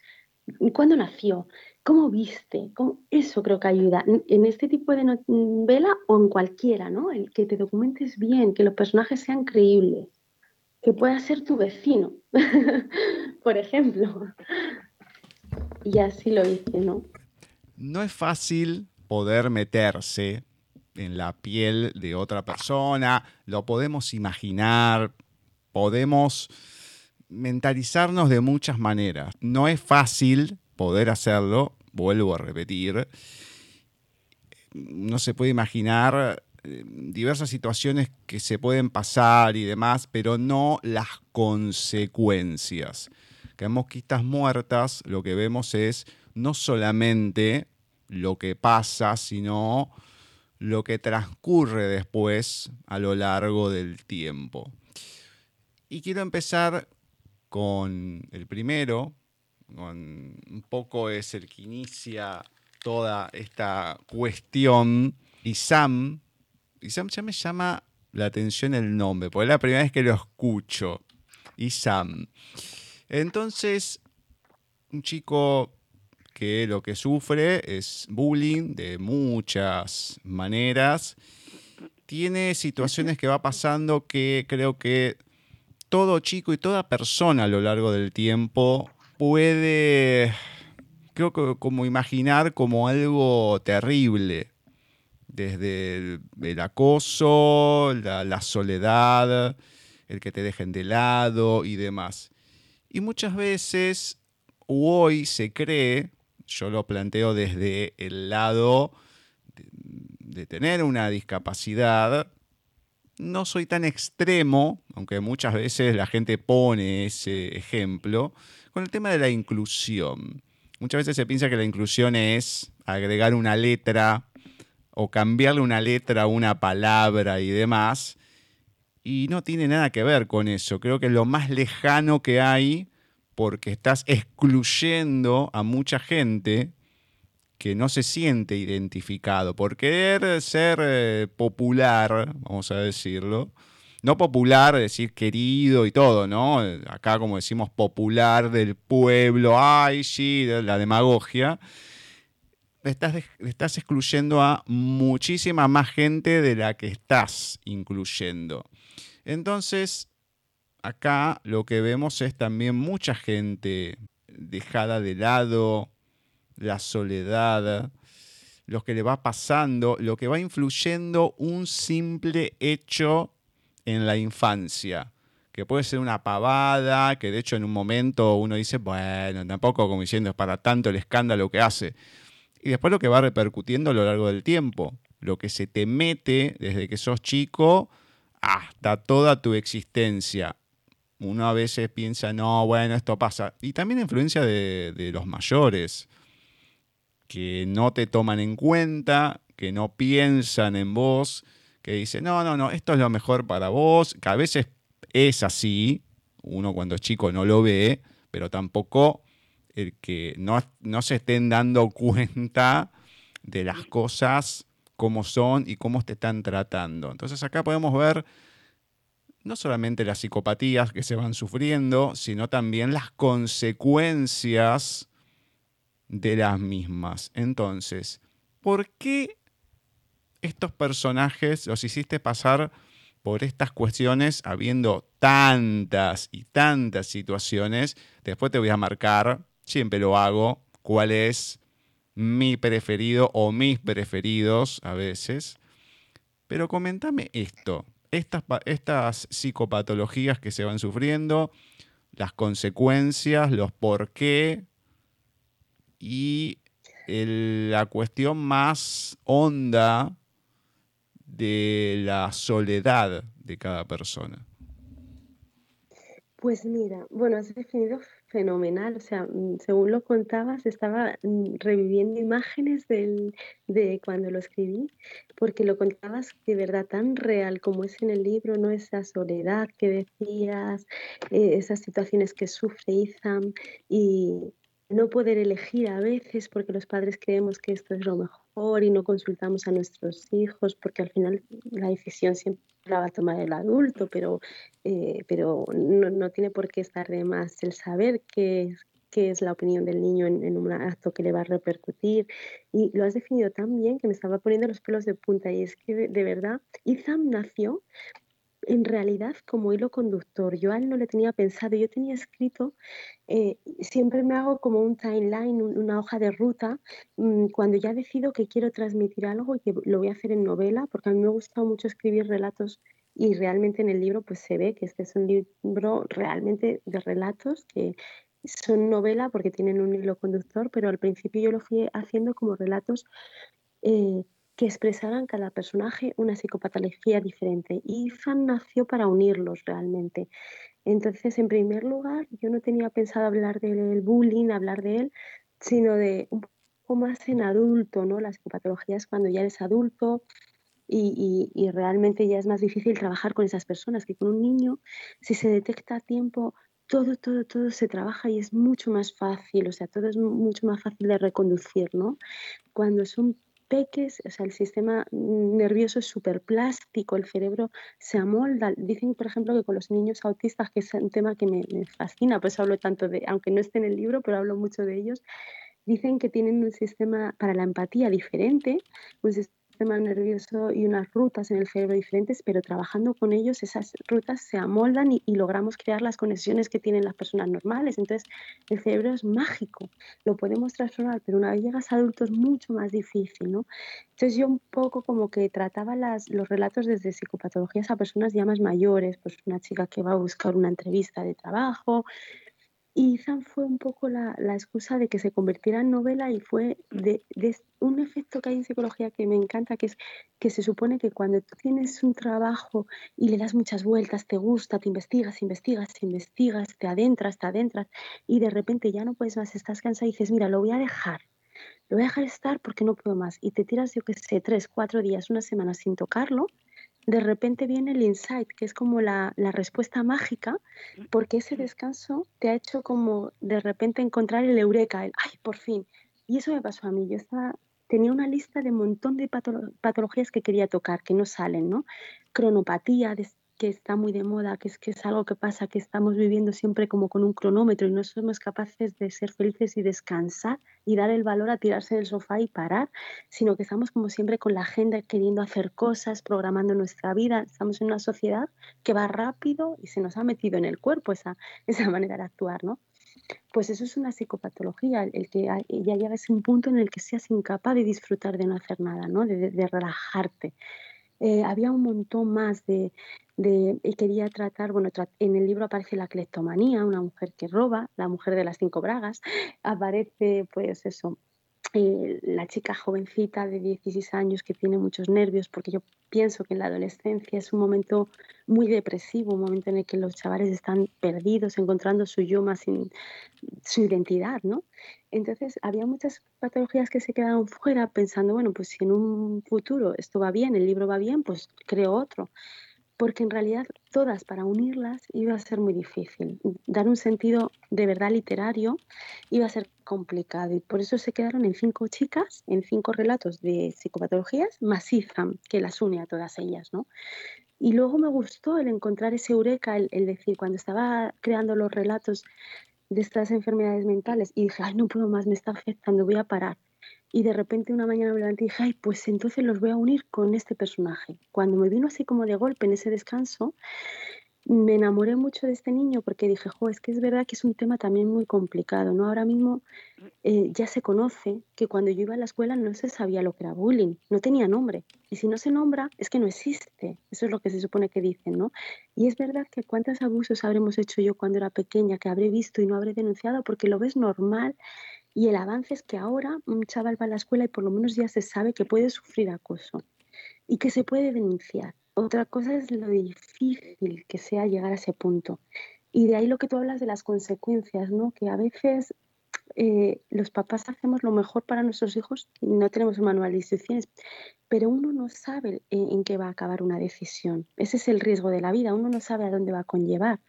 Speaker 3: cuándo nació, cómo viste, eso creo que ayuda en este tipo de novela o en cualquiera, ¿no? El que te documentes bien, que los personajes sean creíbles, que pueda ser tu vecino, [laughs] por ejemplo. Y así lo hice, ¿no?
Speaker 2: No es fácil poder meterse en la piel de otra persona, lo podemos imaginar, podemos mentalizarnos de muchas maneras. No es fácil poder hacerlo, vuelvo a repetir. No se puede imaginar eh, diversas situaciones que se pueden pasar y demás, pero no las consecuencias. Que en Mosquitas Muertas lo que vemos es no solamente lo que pasa, sino lo que transcurre después a lo largo del tiempo. Y quiero empezar con el primero, un poco es el que inicia toda esta cuestión. Y Sam, y Sam ya me llama la atención el nombre, porque es la primera vez que lo escucho. Y Sam. Entonces, un chico que lo que sufre es bullying de muchas maneras. Tiene situaciones que va pasando que creo que todo chico y toda persona a lo largo del tiempo puede, creo que como imaginar como algo terrible. Desde el, acoso, la, la soledad, el que te dejen de lado y demás. Y muchas veces, hoy se cree yo lo planteo desde el lado de, tener una discapacidad. No soy tan extremo, aunque muchas veces la gente pone ese ejemplo, con el tema de la inclusión. Muchas veces se piensa que la inclusión es agregar una letra o cambiarle una letra a una palabra y demás. Y no tiene nada que ver con eso. Creo que lo más lejano que hay porque estás excluyendo a mucha gente que no se siente identificado, por querer ser eh, popular, vamos a decirlo, no popular, decir querido y todo, ¿no? Acá como decimos popular del pueblo, ay, sí, la demagogia, estás, estás excluyendo a muchísima más gente de la que estás incluyendo. Entonces, acá lo que vemos es también mucha gente dejada de lado, la soledad, lo que le va pasando, lo que va influyendo un simple hecho en la infancia, que puede ser una pavada, que de hecho en un momento uno dice, bueno, tampoco como diciendo es para tanto el escándalo que hace. Y después lo que va repercutiendo a lo largo del tiempo, lo que se te mete desde que sos chico hasta toda tu existencia uno a veces piensa, no, bueno, esto pasa. Y también influencia de, los mayores, que no te toman en cuenta, que no piensan en vos, que dicen, no, no, no, esto es lo mejor para vos, que a veces es así, uno cuando es chico no lo ve, pero tampoco el que no, no se estén dando [laughs] cuenta de las cosas como son y cómo te están tratando. Entonces acá podemos ver no solamente las psicopatías que se van sufriendo, sino también las consecuencias de las mismas. Entonces, ¿por qué estos personajes los hiciste pasar por estas cuestiones, habiendo tantas y tantas situaciones. Después te voy a marcar, siempre lo hago, cuál es mi preferido o mis preferidos a veces. Pero comentame esto, estas, estas psicopatologías que se van sufriendo, las consecuencias, los por qué y la cuestión más honda de la soledad de cada persona.
Speaker 3: Pues mira, bueno, has definido fenomenal, o sea, mm, según lo contabas, estaba mm, reviviendo imágenes de cuando lo escribí, porque lo contabas de verdad tan real como es en el libro, ¿no? Esa soledad que decías, eh, esas situaciones que sufre Ethan y, no poder elegir a veces porque los padres creemos que esto es lo mejor y no consultamos a nuestros hijos porque al final la decisión siempre la va a tomar el adulto, pero, eh, pero no, tiene por qué estar de más el saber qué, qué es la opinión del niño en, en, un acto que le va a repercutir. Y lo has definido tan bien que me estaba poniendo los pelos de punta. Y es que de, de verdad, Izam nació en realidad como hilo conductor. Yo a él no le tenía pensado, yo tenía escrito, eh, siempre me hago como un timeline, una hoja de ruta, mm, cuando ya decido que quiero transmitir algo y que lo voy a hacer en novela, porque a mí me gusta mucho escribir relatos y realmente en el libro pues se ve que este es un libro realmente de relatos que son novela porque tienen un hilo conductor, pero al principio yo lo fui haciendo como relatos eh, que expresaran cada personaje una psicopatología diferente. Y Fan nació para unirlos realmente. Entonces, en primer lugar, yo no tenía pensado hablar del bullying, hablar de él, sino de un poco más en adulto, ¿no? Las psicopatologías cuando ya eres adulto y, y, realmente ya es más difícil trabajar con esas personas que con un niño, si se detecta a tiempo, todo, todo, todo se trabaja y es mucho más fácil, o sea, todo es mucho más fácil de reconducir, ¿no? Cuando son peques, o sea, el sistema nervioso es súper plástico, el cerebro se amolda. Dicen, por ejemplo, que con los niños autistas, que es un tema que me, me fascina, pues hablo tanto de, aunque no esté en el libro, pero hablo mucho de ellos, dicen que tienen un sistema para la empatía diferente, un sistema sistema nervioso y unas rutas en el cerebro diferentes, pero trabajando con ellos esas rutas se amoldan y, logramos crear las conexiones que tienen las personas normales. Entonces, el cerebro es mágico, lo podemos transformar, pero una vez llegas a es mucho más difícil, ¿no? Entonces, yo un poco como que trataba las, los relatos desde psicopatologías a personas ya más mayores, pues una chica que va a buscar una entrevista de trabajo, y Ethan fue un poco la, excusa de que se convirtiera en novela y fue de, de, un efecto que hay en psicología que me encanta, que es que se supone que cuando tú tienes un trabajo y le das muchas vueltas, te gusta, te investigas, investigas, investigas, te adentras, te adentras y de repente ya no puedes más, estás cansada y dices, mira, lo voy a dejar, lo voy a dejar estar porque no puedo más. Y te tiras, yo qué sé, tres, cuatro días, una semana sin tocarlo de repente viene el insight, que es como la, respuesta mágica, porque ese descanso te ha hecho como de repente encontrar el eureka, el ¡ay, por fin! Y eso me pasó a mí. Yo estaba, tenía una lista de un montón de patologías que quería tocar, que no salen, ¿no? Cronopatía, que está muy de moda, que es que es algo que pasa, que estamos viviendo siempre como con un cronómetro y no somos capaces de ser felices y descansar y dar el valor a tirarse del sofá y parar, sino que estamos como siempre con la agenda queriendo hacer cosas, programando nuestra vida. Estamos en una sociedad que va rápido y se nos ha metido en el cuerpo esa, [laughs] esa manera de actuar, ¿no? Pues eso es una psicopatología, el que ya llegas a un punto en el que seas incapaz de disfrutar de no hacer nada, ¿no? de, de relajarte. Eh, había un montón más de, de, y quería tratar, bueno, en el libro aparece la cleptomanía, una mujer que roba, la mujer de las cinco bragas, [laughs] aparece pues eso, eh, la chica jovencita de 16 años que tiene muchos nervios, porque yo pienso que en la adolescencia es un momento muy depresivo, un momento en el que los chavales están perdidos, encontrando su yo más su identidad, ¿no? Entonces había muchas patologías que se quedaron fuera pensando, bueno, pues si en un futuro esto va bien, el libro va bien, pues creo otro porque en realidad todas para unirlas iba a ser muy difícil. Dar un sentido de verdad literario iba a ser complicado y por eso se quedaron en cinco chicas, en cinco relatos de psicopatologías, más que las une a todas ellas, ¿no? Y luego me gustó el encontrar ese eureka, el, decir, cuando estaba creando los relatos de estas enfermedades mentales y dije, ay, no puedo más, me está afectando, voy a parar. Y de repente una mañana me dije, ay, pues entonces los voy a unir con este personaje. Cuando me vino así como de golpe en ese descanso, me enamoré mucho de este niño porque dije, jo, es que es verdad que es un tema también muy complicado, ¿no? Ahora mismo eh, ya se conoce que cuando yo iba a la escuela no se sabía lo que era bullying, no tenía nombre. Y si no se nombra, es que no existe. Eso es lo que se supone que dicen, ¿no? Y es verdad que cuántos abusos habremos hecho yo cuando era pequeña, que habré visto y no habré denunciado porque lo ves normal. Y el avance es que ahora un chaval va a la escuela y por lo menos ya se sabe que puede sufrir acoso y que se puede denunciar. Otra cosa es lo difícil que sea llegar a ese punto. Y de ahí lo que tú hablas de las consecuencias, ¿no? Que a veces eh, los papás hacemos lo mejor para nuestros hijos y no tenemos un manual de instrucciones, pero uno no sabe en, qué va a acabar una decisión. Ese es el riesgo de la vida, uno no sabe a dónde va a conllevar.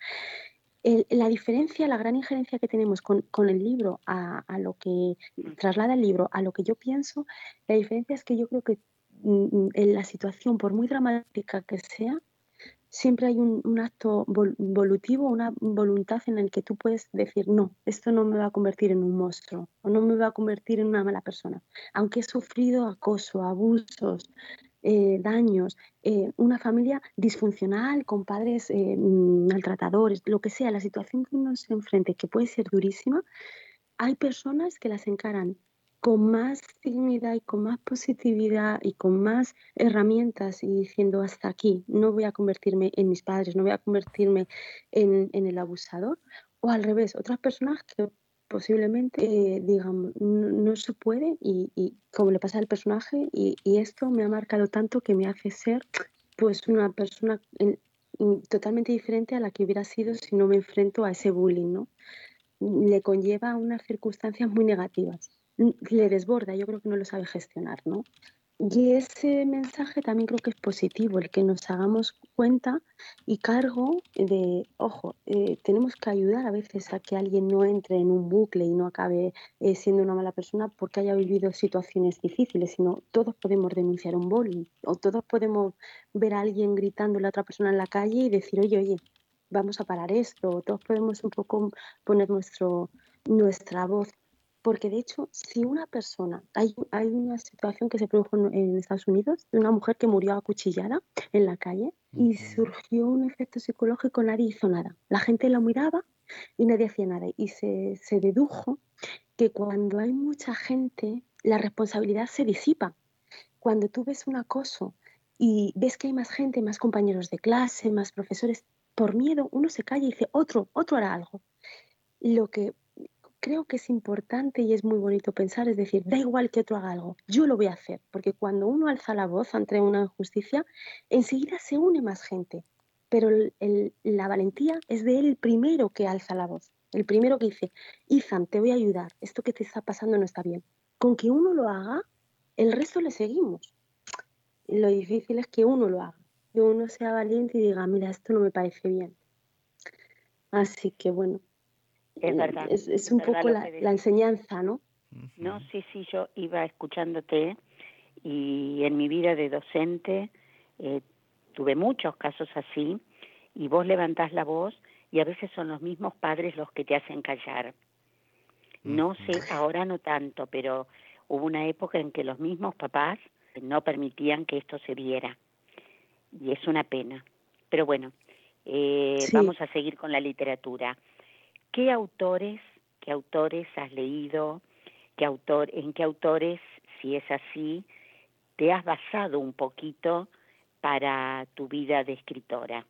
Speaker 3: La diferencia, la gran injerencia que tenemos con, el libro a, a, lo que traslada el libro a lo que yo pienso, la diferencia es que yo creo que Mm, en la situación, por muy dramática que sea, siempre hay un, acto volutivo, una voluntad en el que tú puedes decir, no, esto no me va a convertir en un monstruo o no me va a convertir en una mala persona. Aunque he sufrido acoso, abusos, eh, daños, eh, una familia disfuncional con padres eh, maltratadores, lo que sea, la situación que uno se enfrente, que puede ser durísima, hay personas que las encaran con más dignidad y con más positividad y con más herramientas y diciendo hasta aquí, no voy a convertirme en mis padres, no voy a convertirme en, el abusador, o al revés, otras personas que posiblemente eh, digan no, se puede y, como le pasa al personaje y, esto me ha marcado tanto que me hace ser pues una persona totalmente diferente a la que hubiera sido si no me enfrento a ese bullying, ¿no? Le conlleva unas circunstancias muy negativas le desborda, yo creo que no lo sabe gestionar, ¿no? Y ese mensaje también creo que es positivo, el que nos hagamos cuenta y cargo de, ojo, eh, tenemos que ayudar a veces a que alguien no entre en un bucle y no acabe eh, siendo una mala persona porque haya vivido situaciones difíciles, sino todos podemos denunciar un bullying o todos podemos ver a alguien gritando a la otra persona en la calle y decir, oye, oye, vamos a parar esto, o todos podemos un poco poner nuestro, nuestra voz porque de hecho, si una persona, hay, hay una situación que se produjo en, Estados Unidos de una mujer que murió acuchillada en la calle y surgió un efecto psicológico, nadie hizo nada. La gente la miraba y nadie hacía nada. Y se, se dedujo que cuando hay mucha gente, la responsabilidad se disipa. Cuando tú ves un acoso y ves que hay más gente, más compañeros de clase, más profesores, por miedo uno se calla y dice, otro, otro hará algo. Lo que creo que es importante y es muy bonito pensar, es decir, da igual que otro haga algo, yo lo voy a hacer, porque cuando uno alza la voz ante una injusticia, enseguida se une más gente, pero la valentía es de él primero que alza la voz, el primero que dice, Izan, te voy a ayudar, esto que te está pasando no está bien. Con que uno lo haga, el resto le seguimos. Lo difícil es que uno lo haga, que uno sea valiente y diga, mira, esto no me parece bien. Así que bueno,
Speaker 4: es verdad.
Speaker 3: Es, un poco la, enseñanza, ¿no?
Speaker 4: No, sí, sí, yo iba escuchándote y en mi vida de docente eh, tuve muchos casos así y vos levantás la voz y a veces son los mismos padres los que te hacen callar. No sé, ahora no tanto, pero hubo una época en que los mismos papás no permitían que esto se viera y es una pena. Pero bueno, eh, vamos a seguir con la literatura. ¿Qué autores, qué autores has leído? ¿Qué autor, ¿En qué autores, si es así, te has basado un poquito para tu vida de escritora?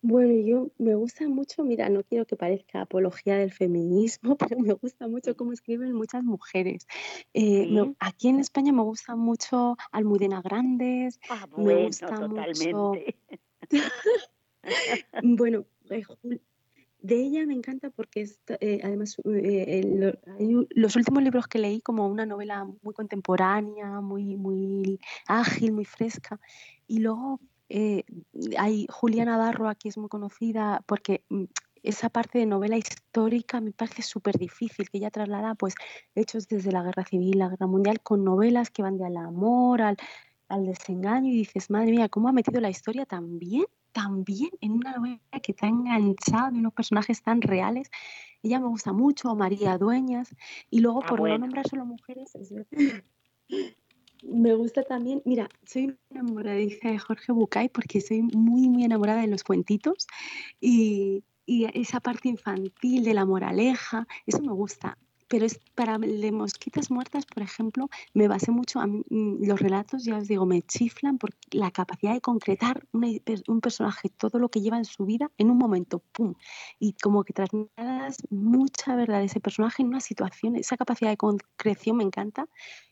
Speaker 3: Bueno, yo me gusta mucho, mira, no quiero que parezca apología del feminismo, [laughs] pero me gusta mucho cómo escriben muchas mujeres. Eh, aquí en España me gusta mucho Almudena Grandes,
Speaker 4: ah, me gusta totalmente. mucho. [laughs] [laughs]
Speaker 3: bueno, eh, de ella me encanta porque eh, además eh, los últimos libros que leí como una novela muy contemporánea, muy, muy ágil, muy fresca. Y luego eh, hay Julia Navarro aquí es muy conocida porque mm, esa parte de novela histórica me parece súper difícil, que ella traslada pues hechos desde la guerra civil, la guerra mundial, con novelas que van del amor al, al desengaño y dices, madre mía, ¿cómo ha metido la historia tan bien? Tan bien en una novela que está enganchada de unos personajes tan reales. Ella me gusta mucho, María Dueñas. Y luego, ah, por no nombrar solo mujeres, [laughs] me gusta también, mira, soy enamoradiza de Jorge Bucay porque soy muy, muy enamorada de los cuentitos y, y esa parte infantil de la moraleja, eso me gusta pero es para de Mosquitas Muertas, por ejemplo, me basé mucho a mm, los relatos, ya os digo, me chiflan por la capacidad de concretar un personaje, todo lo que lleva en su vida en un momento, ¡pum! Y como que trasladas mucha verdad de ese personaje en una situación, esa capacidad de concreción me encanta.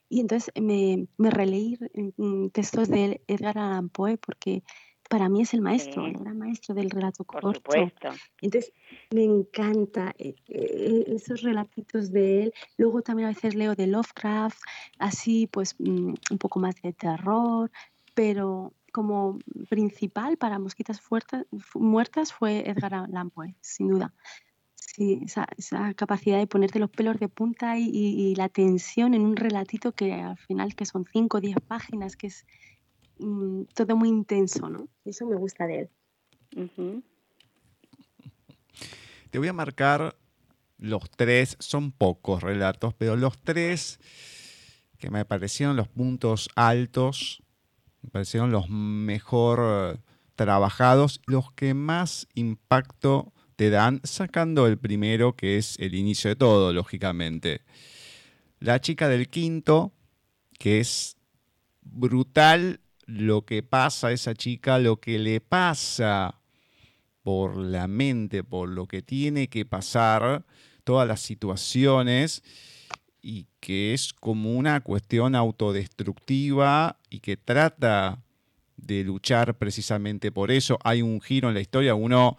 Speaker 3: Y entonces me, me releí mm, textos de Edgar Allan Poe porque para mí es el maestro, el gran maestro del relato
Speaker 4: Por
Speaker 3: corto.
Speaker 4: Supuesto.
Speaker 3: Entonces, me encanta eh, eh, esos relatitos de él. Luego también a veces leo de Lovecraft, así pues mm, un poco más de terror, pero como principal para Mosquitas Muertas fue Edgar Allan Poe, sin duda. Sí, esa, capacidad de ponerte los pelos de punta y, y, la tensión en un relatito que al final que son 5 o 10 páginas, que es Mm, todo muy intenso, ¿no? Eso me gusta de él.
Speaker 2: Te voy a marcar los tres, son pocos relatos, pero los tres que me parecieron los puntos altos, me parecieron los mejor trabajados, los que más impacto te dan, sacando el primero que es el inicio de todo, lógicamente. La chica del quinto, que es brutal lo que pasa a esa chica, lo que le pasa por la mente, por lo que tiene que pasar, todas las situaciones, y que es como una cuestión autodestructiva y que trata de luchar precisamente por eso. Hay un giro en la historia, uno,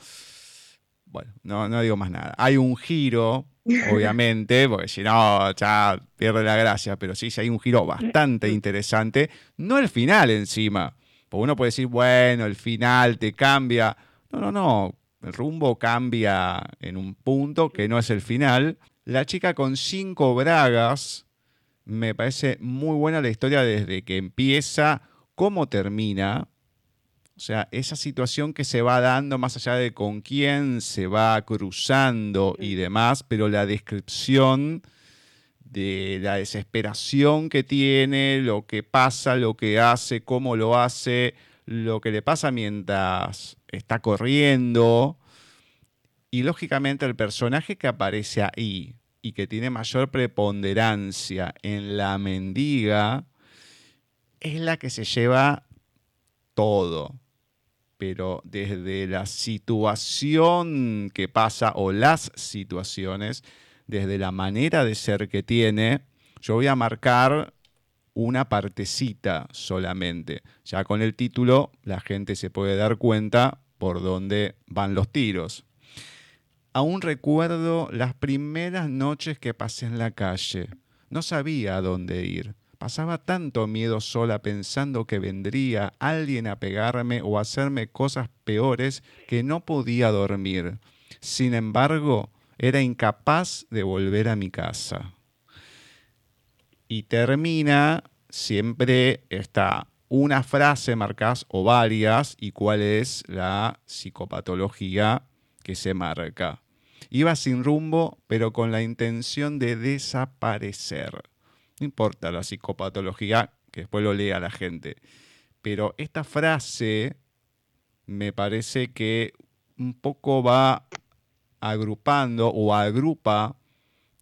Speaker 2: bueno, no, no digo más nada, hay un giro obviamente, porque si no, ya pierde la gracia, pero sí, hay un giro bastante interesante. No el final encima, porque uno puede decir, bueno, el final te cambia. No, no, no, el rumbo cambia en un punto que no es el final. La chica con cinco bragas, me parece muy buena la historia desde que empieza, cómo termina. O sea, esa situación que se va dando más allá de con quién se va cruzando y demás, pero la descripción de la desesperación que tiene, lo que pasa, lo que hace, cómo lo hace, lo que le pasa mientras está corriendo. Y lógicamente el personaje que aparece ahí y que tiene mayor preponderancia en la mendiga es la que se lleva todo pero desde la situación que pasa o las situaciones, desde la manera de ser que tiene, yo voy a marcar una partecita solamente. Ya con el título la gente se puede dar cuenta por dónde van los tiros. Aún recuerdo las primeras noches que pasé en la calle. No sabía a dónde ir. Pasaba tanto miedo sola pensando que vendría alguien a pegarme o hacerme cosas peores que no podía dormir. Sin embargo, era incapaz de volver a mi casa. Y termina siempre está una frase marcas o varias y cuál es la psicopatología que se marca. Iba sin rumbo, pero con la intención de desaparecer. No importa la psicopatología, que después lo lea la gente. Pero esta frase me parece que un poco va agrupando o agrupa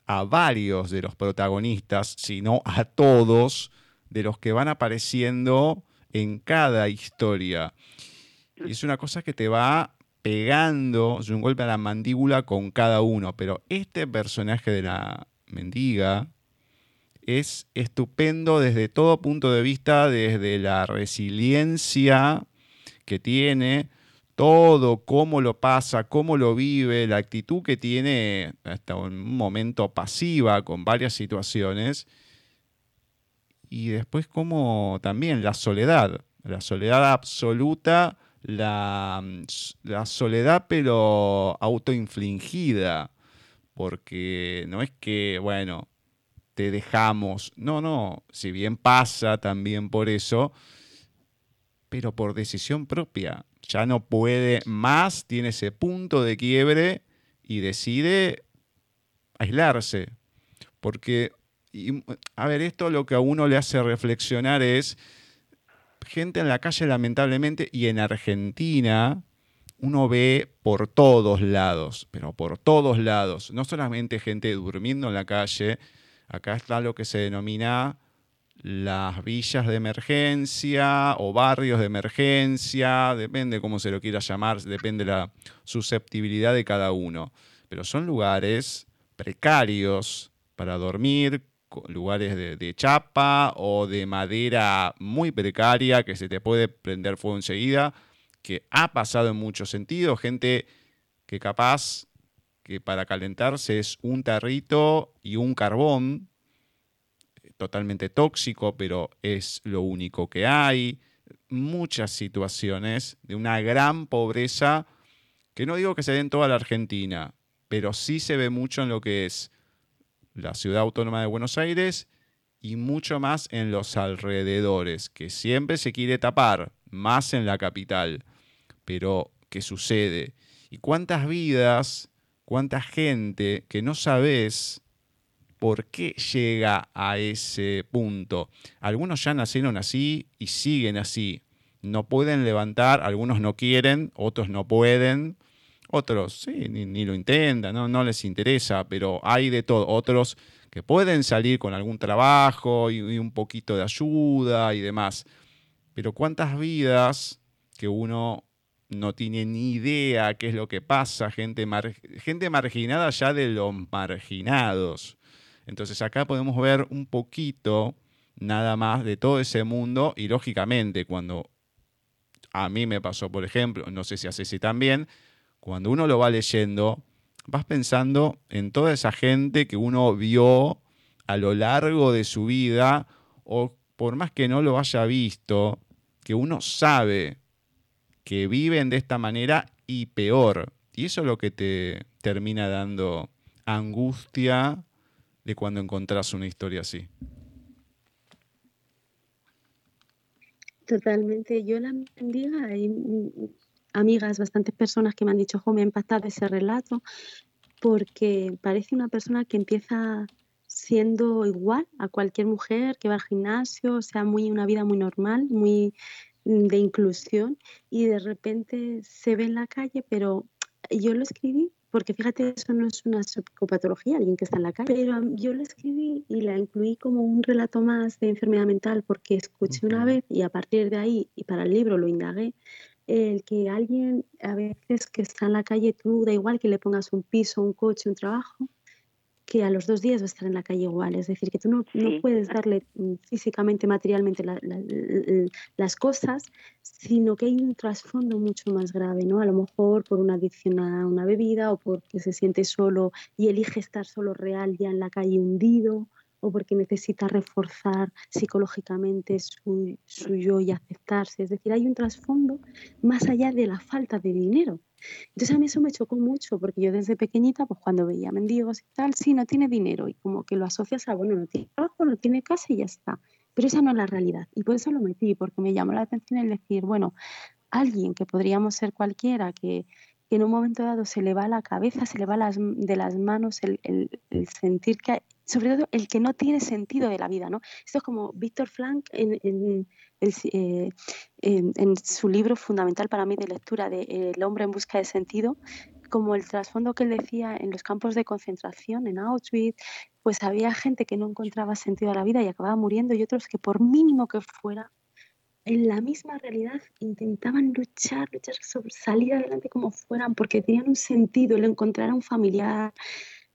Speaker 2: a varios de los protagonistas, sino a todos de los que van apareciendo en cada historia. Y es una cosa que te va pegando, es un golpe a la mandíbula con cada uno, pero este personaje de la mendiga es estupendo desde todo punto de vista, desde la resiliencia que tiene, todo, cómo lo pasa, cómo lo vive, la actitud que tiene hasta un momento pasiva con varias situaciones. Y después como también la soledad, la soledad absoluta, la, la soledad pero autoinfligida, porque no es que, bueno, te dejamos. No, no, si bien pasa también por eso, pero por decisión propia. ya no puede más, tiene ese punto de quiebre y decide aislarse. Porque, a ver, esto lo que a uno le hace reflexionar es, gente en la calle lamentablemente y en Argentina, uno ve por todos lados, pero por todos lados, no solamente gente durmiendo en la calle, acá está lo que se denomina las villas de emergencia o barrios de emergencia, depende cómo se lo quiera llamar, depende la susceptibilidad de cada uno. Pero son lugares precarios para dormir, lugares de, de, chapa o de madera muy precaria que se te puede prender fuego enseguida, que ha pasado en muchos sentidos, gente que capaz que para calentarse es un tarrito y un carbón, totalmente tóxico, pero es lo único que hay. Muchas situaciones de una gran pobreza, que no digo que se dé en toda la Argentina, pero sí se ve mucho en lo que es la ciudad autónoma de Buenos Aires y mucho más en los alrededores, que siempre se quiere tapar, más en la capital. Pero, ¿qué sucede? ¿Y cuántas vidas, cuánta gente que no sabes por qué llega a ese punto. Algunos ya nacieron así y siguen así. No pueden levantar, algunos no quieren, otros no pueden, otros sí, ni, lo intentan, ¿no? no les interesa, pero hay de todo. Otros que pueden salir con algún trabajo y, un poquito de ayuda y demás. Pero cuántas vidas que uno no tiene ni idea qué es lo que pasa, gente, gente marginada ya de los marginados. Entonces acá podemos ver un poquito nada más de todo ese mundo y lógicamente cuando a mí me pasó, por ejemplo, no sé si hace si también, cuando uno lo va leyendo, vas pensando en toda esa gente que uno vio a lo largo de su vida o por más que no lo haya visto, que uno sabe que viven de esta manera y peor. Y eso es lo que te termina dando angustia de cuando encontrás una historia así.
Speaker 3: Totalmente. Yo la bendiga. Hay amigas, bastantes personas que me han dicho, jo, me ha impactado ese relato, porque parece una persona que empieza siendo igual a cualquier mujer que va al gimnasio, o sea, muy una vida muy normal, muy de inclusión, y de repente se ve en la calle, pero yo lo escribí porque fíjate, eso no es una psicopatología, alguien que está en la calle, pero yo lo escribí y la incluí como un relato más de enfermedad mental porque escuché una vez y a partir de ahí, y para el libro lo indagué, el que alguien a veces que está en la calle, tú da igual que le pongas un piso, un coche, un trabajo, que a los dos días va a estar en la calle igual. Es decir, que tú no, no puedes darle mm, físicamente, materialmente las cosas, sino que hay un trasfondo mucho más grave, ¿no? A lo mejor por una adicción a una bebida o porque se siente solo y elige estar solo real ya en la calle hundido o porque necesita reforzar psicológicamente su, su yo y aceptarse. Es decir, hay un trasfondo más allá de la falta de dinero. Entonces a mí eso me chocó mucho porque yo desde pequeñita, pues cuando veía mendigos y tal, sí, no tiene dinero y como que lo asocias a, bueno, no tiene trabajo, no tiene casa y ya está. Pero esa no es la realidad y por eso lo metí, porque me llamó la atención el decir, bueno, alguien que podríamos ser cualquiera, que, en un momento dado se le va la cabeza, se le va las, de las manos el, el, sentir que, sobre todo el que no tiene sentido de la vida, ¿no? Esto es como Víctor Frank en, en, eh, en, su libro fundamental para mí de lectura de eh, El hombre en busca de sentido, como el trasfondo que él decía en los campos de concentración, en Auschwitz, pues había gente que no encontraba sentido a la vida y acababa muriendo y otros que por mínimo que fuera, en la misma realidad intentaban luchar, luchar sobre salir adelante como fueran, porque tenían un sentido, el encontrar a un familiar,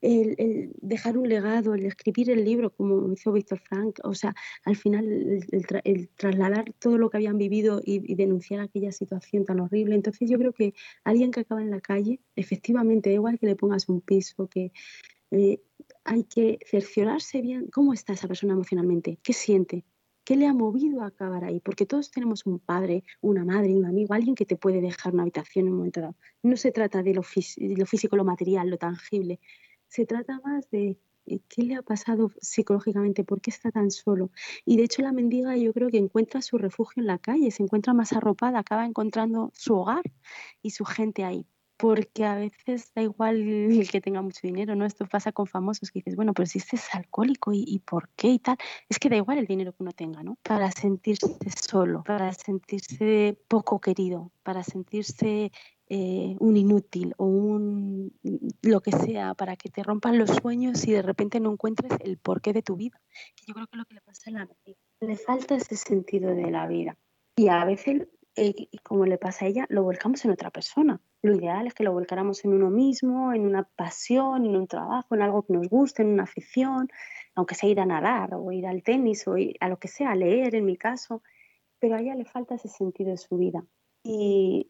Speaker 3: el, dejar un legado, el escribir el libro, como hizo Víctor Frank, o sea, al final el, trasladar todo lo que habían vivido y, denunciar aquella situación tan horrible. Entonces yo creo que alguien que acaba en la calle, efectivamente, igual que le pongas un piso, que eh, hay que cerciorarse bien cómo está esa persona emocionalmente, qué siente, ¿Qué le ha movido a acabar ahí? Porque todos tenemos un padre, una madre, un amigo, alguien que te puede dejar una habitación en un momento dado. No se trata de lo, lo físico, lo material, lo tangible, se trata más de eh, qué le ha pasado psicológicamente, por qué está tan solo. Y de hecho la mendiga yo creo que encuentra su refugio en la calle, se encuentra más arropada, acaba encontrando su hogar y su gente ahí porque a veces da igual el que tenga mucho dinero, ¿no? Esto pasa con famosos que dices, bueno, pero si este es alcohólico ¿y, por qué y tal, es que da igual el dinero que uno tenga, ¿no? Para sentirse solo, para sentirse poco querido, para sentirse eh, un inútil o un lo que sea, para que te rompan los sueños y de repente no encuentres el porqué de tu vida. Que yo creo que lo que le pasa a la vida. Le falta ese sentido de la vida. Y a veces y como le pasa a ella, lo volcamos en otra persona. Lo ideal es que lo volcáramos en uno mismo, en una pasión, en un trabajo, en algo que nos guste, en una afición, aunque sea ir a nadar o ir al tenis o a lo que sea, a leer en mi caso, pero a ella le falta ese sentido de su vida y,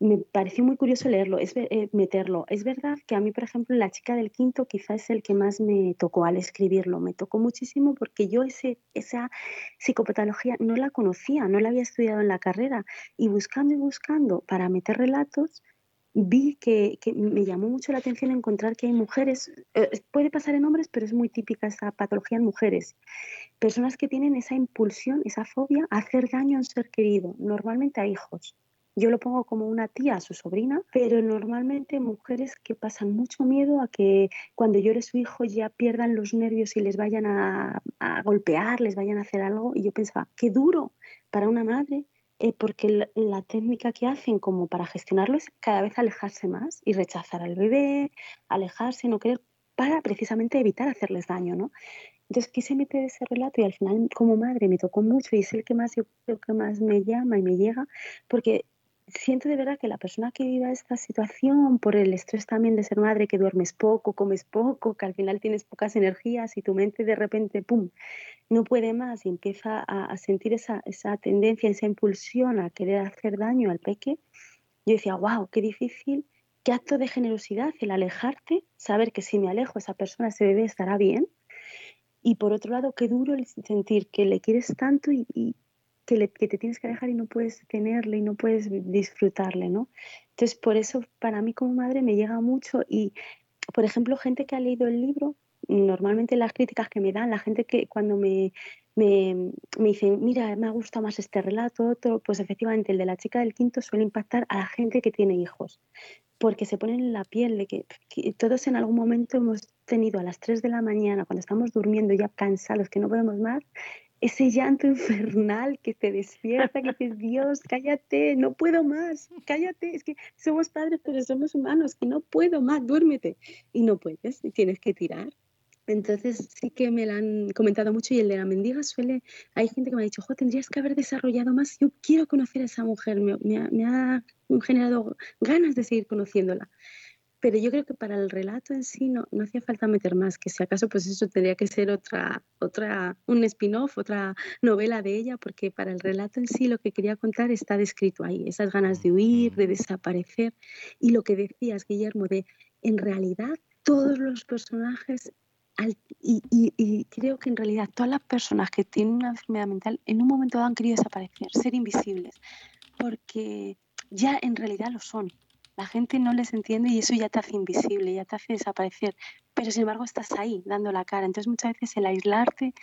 Speaker 3: me pareció muy curioso leerlo, es, eh, meterlo. Es verdad que a mí, por ejemplo, La chica del quinto quizás es el que más me tocó al escribirlo. Me tocó muchísimo porque yo ese, esa psicopatología no la conocía, no la había estudiado en la carrera. Y buscando y buscando para meter relatos, vi que, me llamó mucho la atención encontrar que hay mujeres, eh, puede pasar en hombres, pero es muy típica esa patología en mujeres, personas que tienen esa impulsión, esa fobia a hacer daño a un ser querido, normalmente a hijos. Yo lo pongo como una tía a su sobrina, pero normalmente mujeres que pasan mucho miedo a que cuando llore su hijo ya pierdan los nervios y les vayan a, a golpear, les vayan a hacer algo. Y yo pensaba, qué duro para una madre eh, porque la, técnica que hacen como para gestionarlo es cada vez alejarse más y rechazar al bebé, alejarse, no querer, para precisamente evitar hacerles daño, ¿no? Entonces quise meter ese relato y al final como madre me tocó mucho y es el que más yo creo que más me llama y me llega porque siento de verdad que la persona que viva esta situación, por el estrés también de ser madre, que duermes poco, comes poco, que al final tienes pocas energías y tu mente de repente, ¡pum!, no puede más y empieza a, sentir esa, esa, tendencia, esa impulsión a querer hacer daño al peque, yo decía, wow, qué difícil, qué acto de generosidad el alejarte, saber que si me alejo esa persona, ese bebé estará bien. Y por otro lado, qué duro el sentir que le quieres tanto y, que, te tienes que dejar y no puedes tenerle y no puedes disfrutarle, ¿no? Entonces, por eso para mí como madre me llega mucho y, por ejemplo, gente que ha leído el libro, normalmente las críticas que me dan, la gente que cuando me, me, me dicen, mira, me ha gustado más este relato, otro, pues efectivamente el de la chica del quinto suele impactar a la gente que tiene hijos, porque se ponen en la piel de que, que, todos en algún momento hemos tenido a las 3 de la mañana, cuando estamos durmiendo ya cansados, que no podemos más, ese llanto infernal que te despierta, que dices, Dios, cállate, no puedo más, cállate, es que somos padres, pero somos humanos, que no puedo más, duérmete. Y no puedes, y tienes que tirar. Entonces sí que me lo han comentado mucho y el de la mendiga suele, hay gente que me ha dicho, jo, tendrías que haber desarrollado más, yo quiero conocer a esa mujer, me, me ha generado ganas de seguir conociéndola pero yo creo que para el relato en sí no, no hacía falta meter más, que si acaso pues eso tendría que ser otra, otra, un spin-off, otra novela de ella, porque para el relato en sí lo que quería contar está descrito ahí, esas ganas de huir, de desaparecer, y lo que decías, Guillermo, de en realidad todos los personajes, y, y, y, creo que en realidad todas las personas que tienen una enfermedad mental en un momento dado han querido desaparecer, ser invisibles, porque ya en realidad lo son la gente no les entiende y eso ya te hace invisible, ya te hace desaparecer. Pero sin embargo estás ahí dando la cara. Entonces muchas veces el aislarte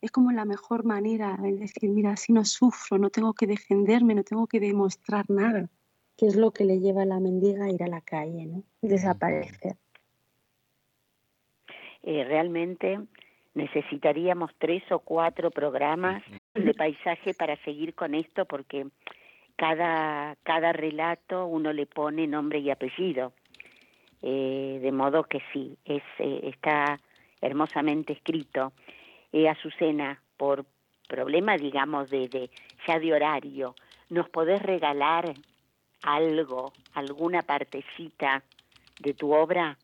Speaker 3: es como la mejor manera de decir, mira, así no sufro, no tengo que defenderme, no tengo que demostrar nada. Que es lo que le lleva a la mendiga a ir a la calle, ¿no? Desaparecer.
Speaker 4: Eh, realmente necesitaríamos tres o cuatro programas de paisaje para seguir con esto porque cada, cada relato uno le pone nombre y apellido. Eh, de modo que sí, es, eh, está hermosamente escrito. Eh, Azucena, por problema, digamos, de, de ya de horario, ¿nos podés regalar algo, alguna partecita de tu obra?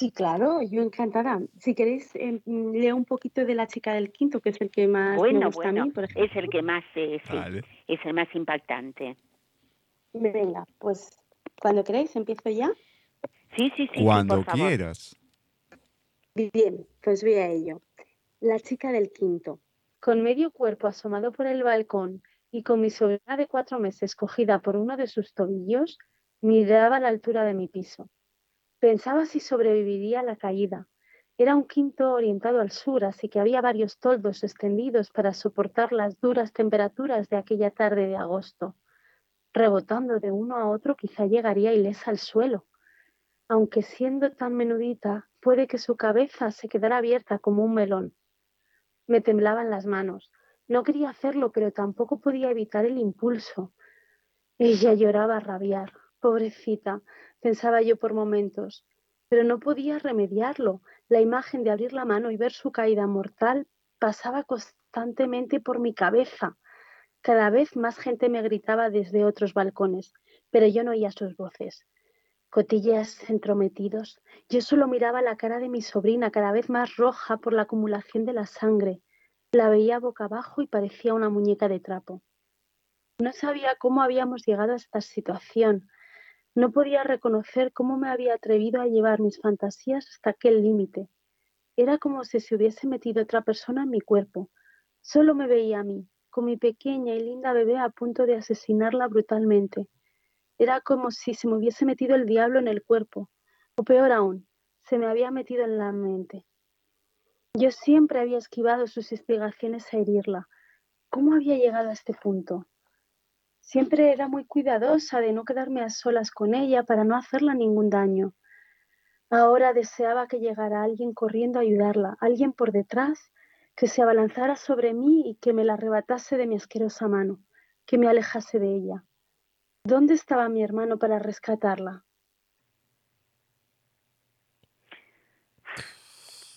Speaker 3: Sí, claro, yo encantada. Si queréis, eh, leo un poquito de La chica del quinto, que es el que más me gusta a mí, por ejemplo.
Speaker 4: Es el que más, eh, es el más impactante.
Speaker 3: Venga, pues cuando queráis, empiezo ya.
Speaker 4: Sí, sí, sí.
Speaker 2: Cuando quieras.
Speaker 3: Bien, pues voy a ello. La chica del quinto. Con medio cuerpo asomado por el balcón y con mi sobrina de cuatro meses cogida por uno de sus tobillos, miraba a la altura de mi piso. Pensaba si sobreviviría a la caída. Era un quinto orientado al sur, así que había varios toldos extendidos para soportar las duras temperaturas de aquella tarde de agosto. Rebotando de uno a otro, quizá llegaría ilesa al suelo. Aunque siendo tan menudita, puede que su cabeza se quedara abierta como un melón. Me temblaban las manos. No quería hacerlo, pero tampoco podía evitar el impulso. Ella lloraba a rabiar. Pobrecita, pensaba yo por momentos, pero no podía remediarlo. La imagen de abrir la mano y ver su caída mortal pasaba constantemente por mi cabeza. Cada vez más gente me gritaba desde otros balcones, pero yo no oía sus voces. Cotillas entrometidos. Yo solo miraba la cara de mi sobrina, cada vez más roja por la acumulación de la sangre. La veía boca abajo y parecía una muñeca de trapo. No sabía cómo habíamos llegado a esta situación. No podía reconocer cómo me había atrevido a llevar mis fantasías hasta aquel límite. Era como si se hubiese metido otra persona en mi cuerpo. Solo me veía a mí, con mi pequeña y linda bebé a punto de asesinarla brutalmente. Era como si se me hubiese metido el diablo en el cuerpo, o peor aún, se me había metido en la mente. Yo siempre había esquivado sus instigaciones a herirla. ¿Cómo había llegado a este punto? Siempre era muy cuidadosa de no quedarme a solas con ella para no hacerla ningún daño. Ahora deseaba que llegara alguien corriendo a ayudarla, alguien por detrás, que se abalanzara sobre mí y que me la arrebatase de mi asquerosa mano, que me alejase de ella. ¿Dónde estaba mi hermano para rescatarla?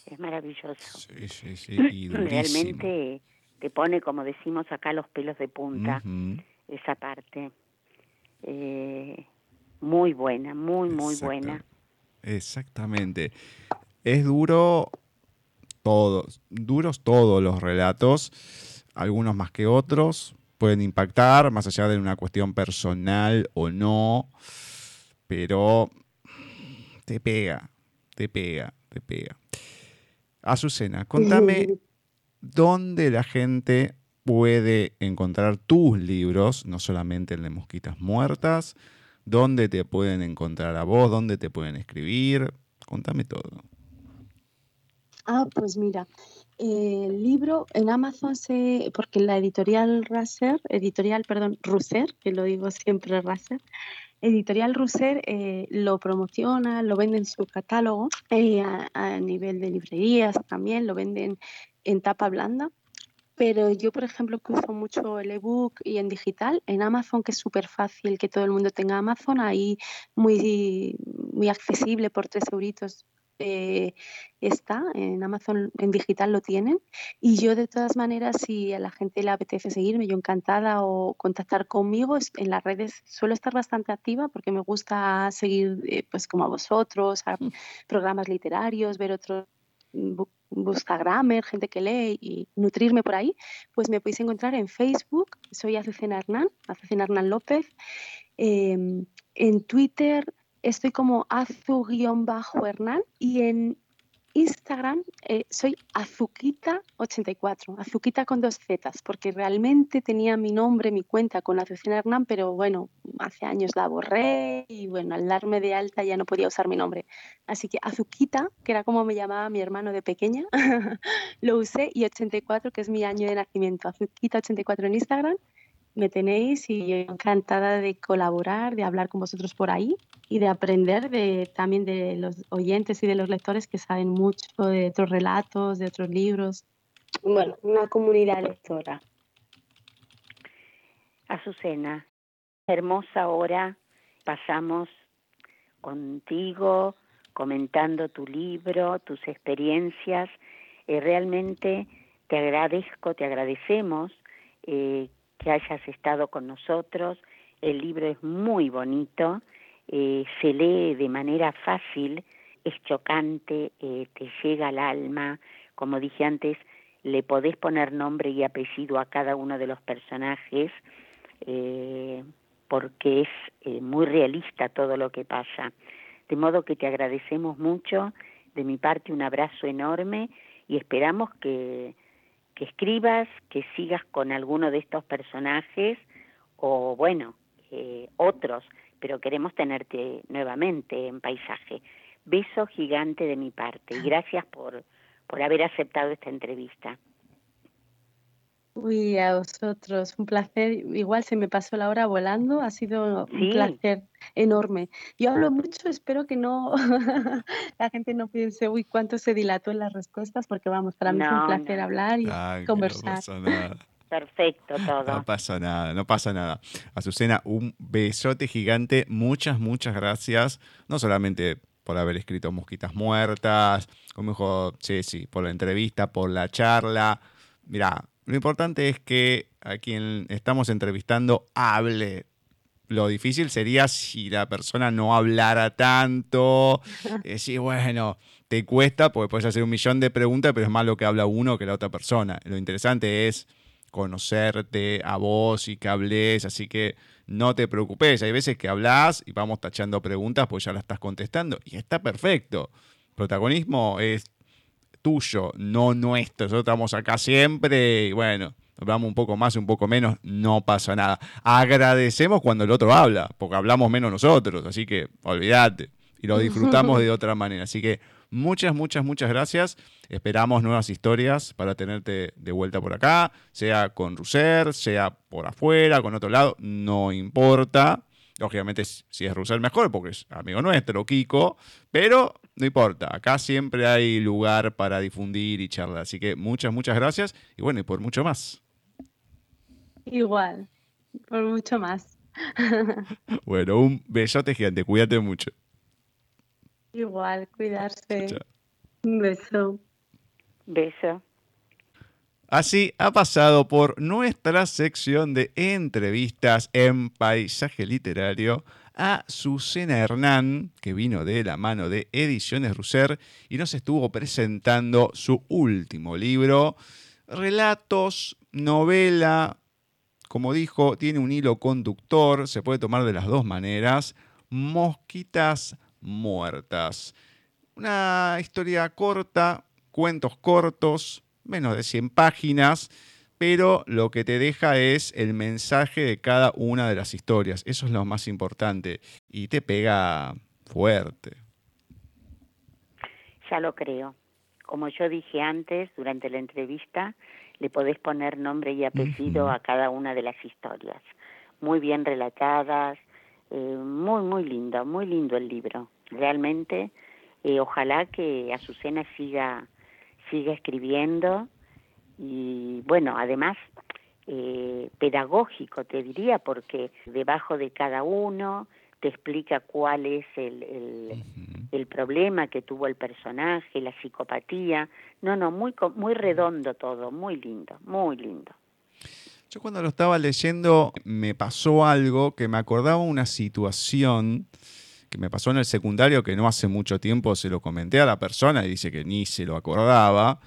Speaker 4: Es maravilloso.
Speaker 2: Sí, sí, sí. [clears throat]
Speaker 4: Realmente te pone, como decimos acá, los pelos de punta esa parte. Eh, muy buena, muy, muy buena.
Speaker 2: Exactamente. Es duro todos, duros todos los relatos, algunos más que otros, pueden impactar, más allá de una cuestión personal o no, pero te pega, te pega, te pega. Azucena, contame dónde la gente puede encontrar tus libros, no solamente el de Mosquitas Muertas, dónde te pueden encontrar a vos, dónde te pueden escribir, contame todo.
Speaker 3: Ah, pues mira, el libro en Amazon se, porque la editorial Raser, editorial, perdón, Russer, que lo digo siempre Raser, editorial Russer eh, lo promociona, lo vende en su catálogo eh, a, nivel de librerías también, lo venden en tapa blanda pero yo, por ejemplo, que uso mucho el ebook y en digital, en Amazon, que es súper fácil que todo el mundo tenga Amazon, ahí muy, muy accesible por tres euritos eh, está, en Amazon en digital lo tienen. Y yo de todas maneras, si a la gente le apetece seguirme, yo encantada o contactar conmigo, en las redes suelo estar bastante activa porque me gusta seguir eh, pues como a vosotros, a mm. programas literarios, ver otros busca grammar, gente que lee y nutrirme por ahí, pues me podéis encontrar en Facebook, soy Azucena Hernán, Azucena Hernán López, em, en Twitter estoy como azu-hernán y en Instagram eh, soy Azuquita84, Azuquita con dos zetas, porque realmente tenía mi nombre, mi cuenta con Azucena Hernán, pero bueno, hace años la borré y bueno, al darme de alta ya no podía usar mi nombre. Así que Azuquita, que era como me llamaba mi hermano de pequeña, [laughs] lo usé y 84, que es mi año de nacimiento, Azuquita84 en Instagram me tenéis y yo encantada de colaborar, de hablar con vosotros por ahí y de aprender de, también de los oyentes y de los lectores que saben mucho de otros relatos, de otros libros. Bueno, una comunidad lectora.
Speaker 4: Azucena, hermosa hora pasamos contigo comentando tu libro, tus experiencias. Realmente te agradezco, te agradecemos eh, que hayas estado con nosotros. El libro es muy bonito, eh, se lee de manera fácil, es chocante, eh, te llega al alma. Como dije antes, le podés poner nombre y apellido a cada uno de los personajes eh, porque es muy realista todo lo que pasa. De modo que te agradecemos mucho. De mi parte, un abrazo enorme y esperamos que que escribas, que sigas con alguno de estos personajes o bueno, eh, otros, pero queremos tenerte nuevamente en paisaje. beso gigante de mi parte y gracias por, por haber aceptado esta entrevista.
Speaker 3: Uy, a vosotros, un placer. Igual se me pasó la hora volando, ha sido un placer enorme. Yo hablo mucho, espero que no [laughs] la gente no piense, uy, cuánto se dilató en las respuestas, porque vamos, para mí es un placer hablar y conversar. [laughs]
Speaker 4: Perfecto todo.
Speaker 2: No pasa nada, no pasa nada. Azucena, un besote gigante, muchas, muchas gracias, no solamente por haber escrito Mosquitas Muertas, como dijo Ceci, por la entrevista, por la charla. Mira, lo importante es que a quien estamos entrevistando hable. Lo difícil sería si la persona no hablara tanto. [laughs] Decir, bueno, te cuesta porque puedes hacer un millón de preguntas, pero es más lo que habla uno que la otra persona. Lo interesante es conocerte a vos y que hables, así que no te preocupes. Hay veces que hablas y vamos tachando preguntas pues ya las estás contestando y está perfecto. Protagonismo es tuyo, no nuestro. Nosotros estamos acá siempre y bueno, hablamos un poco más, un poco menos, no pasa nada. Agradecemos cuando el otro habla, porque hablamos menos nosotros, así que olvídate. Y lo disfrutamos de [laughs] otra manera. Así que muchas, muchas, muchas gracias. Esperamos nuevas historias para tenerte de vuelta por acá, sea con Ruser, sea por afuera, con otro lado, no importa. Lógicamente, si es Russell, mejor, porque es amigo nuestro, Kiko. Pero no importa, acá siempre hay lugar para difundir y charlar. Así que muchas, muchas gracias. Y bueno, y por mucho más.
Speaker 3: Igual, por mucho más. [laughs]
Speaker 2: bueno, un besote gigante. Cuídate mucho.
Speaker 3: Igual, cuidarse. Un beso.
Speaker 4: Beso.
Speaker 2: Así ha pasado por nuestra sección de entrevistas en paisaje literario a Susana Hernán, que vino de la mano de Ediciones Russer y nos estuvo presentando su último libro, Relatos, novela, como dijo, tiene un hilo conductor, se puede tomar de las dos maneras, Mosquitas Muertas. Una historia corta, cuentos cortos, menos de 100 páginas, pero lo que te deja es el mensaje de cada una de las historias. Eso es lo más importante y te pega fuerte.
Speaker 4: Ya lo creo. Como yo dije antes, durante la entrevista, le podés poner nombre y apellido a cada una de las historias. Muy bien relatadas, eh, muy, muy lindo, muy lindo el libro. Realmente, eh, ojalá que Azucena siga sigue escribiendo y bueno, además eh, pedagógico te diría porque debajo de cada uno te explica cuál es el, el, el, problema que tuvo el personaje, la psicopatía. No, no, muy, muy redondo todo, muy lindo, muy lindo.
Speaker 2: Yo cuando lo estaba leyendo me pasó algo que me acordaba una situación que me pasó en el secundario que no hace mucho tiempo se lo comenté a la persona y dice que ni se lo acordaba.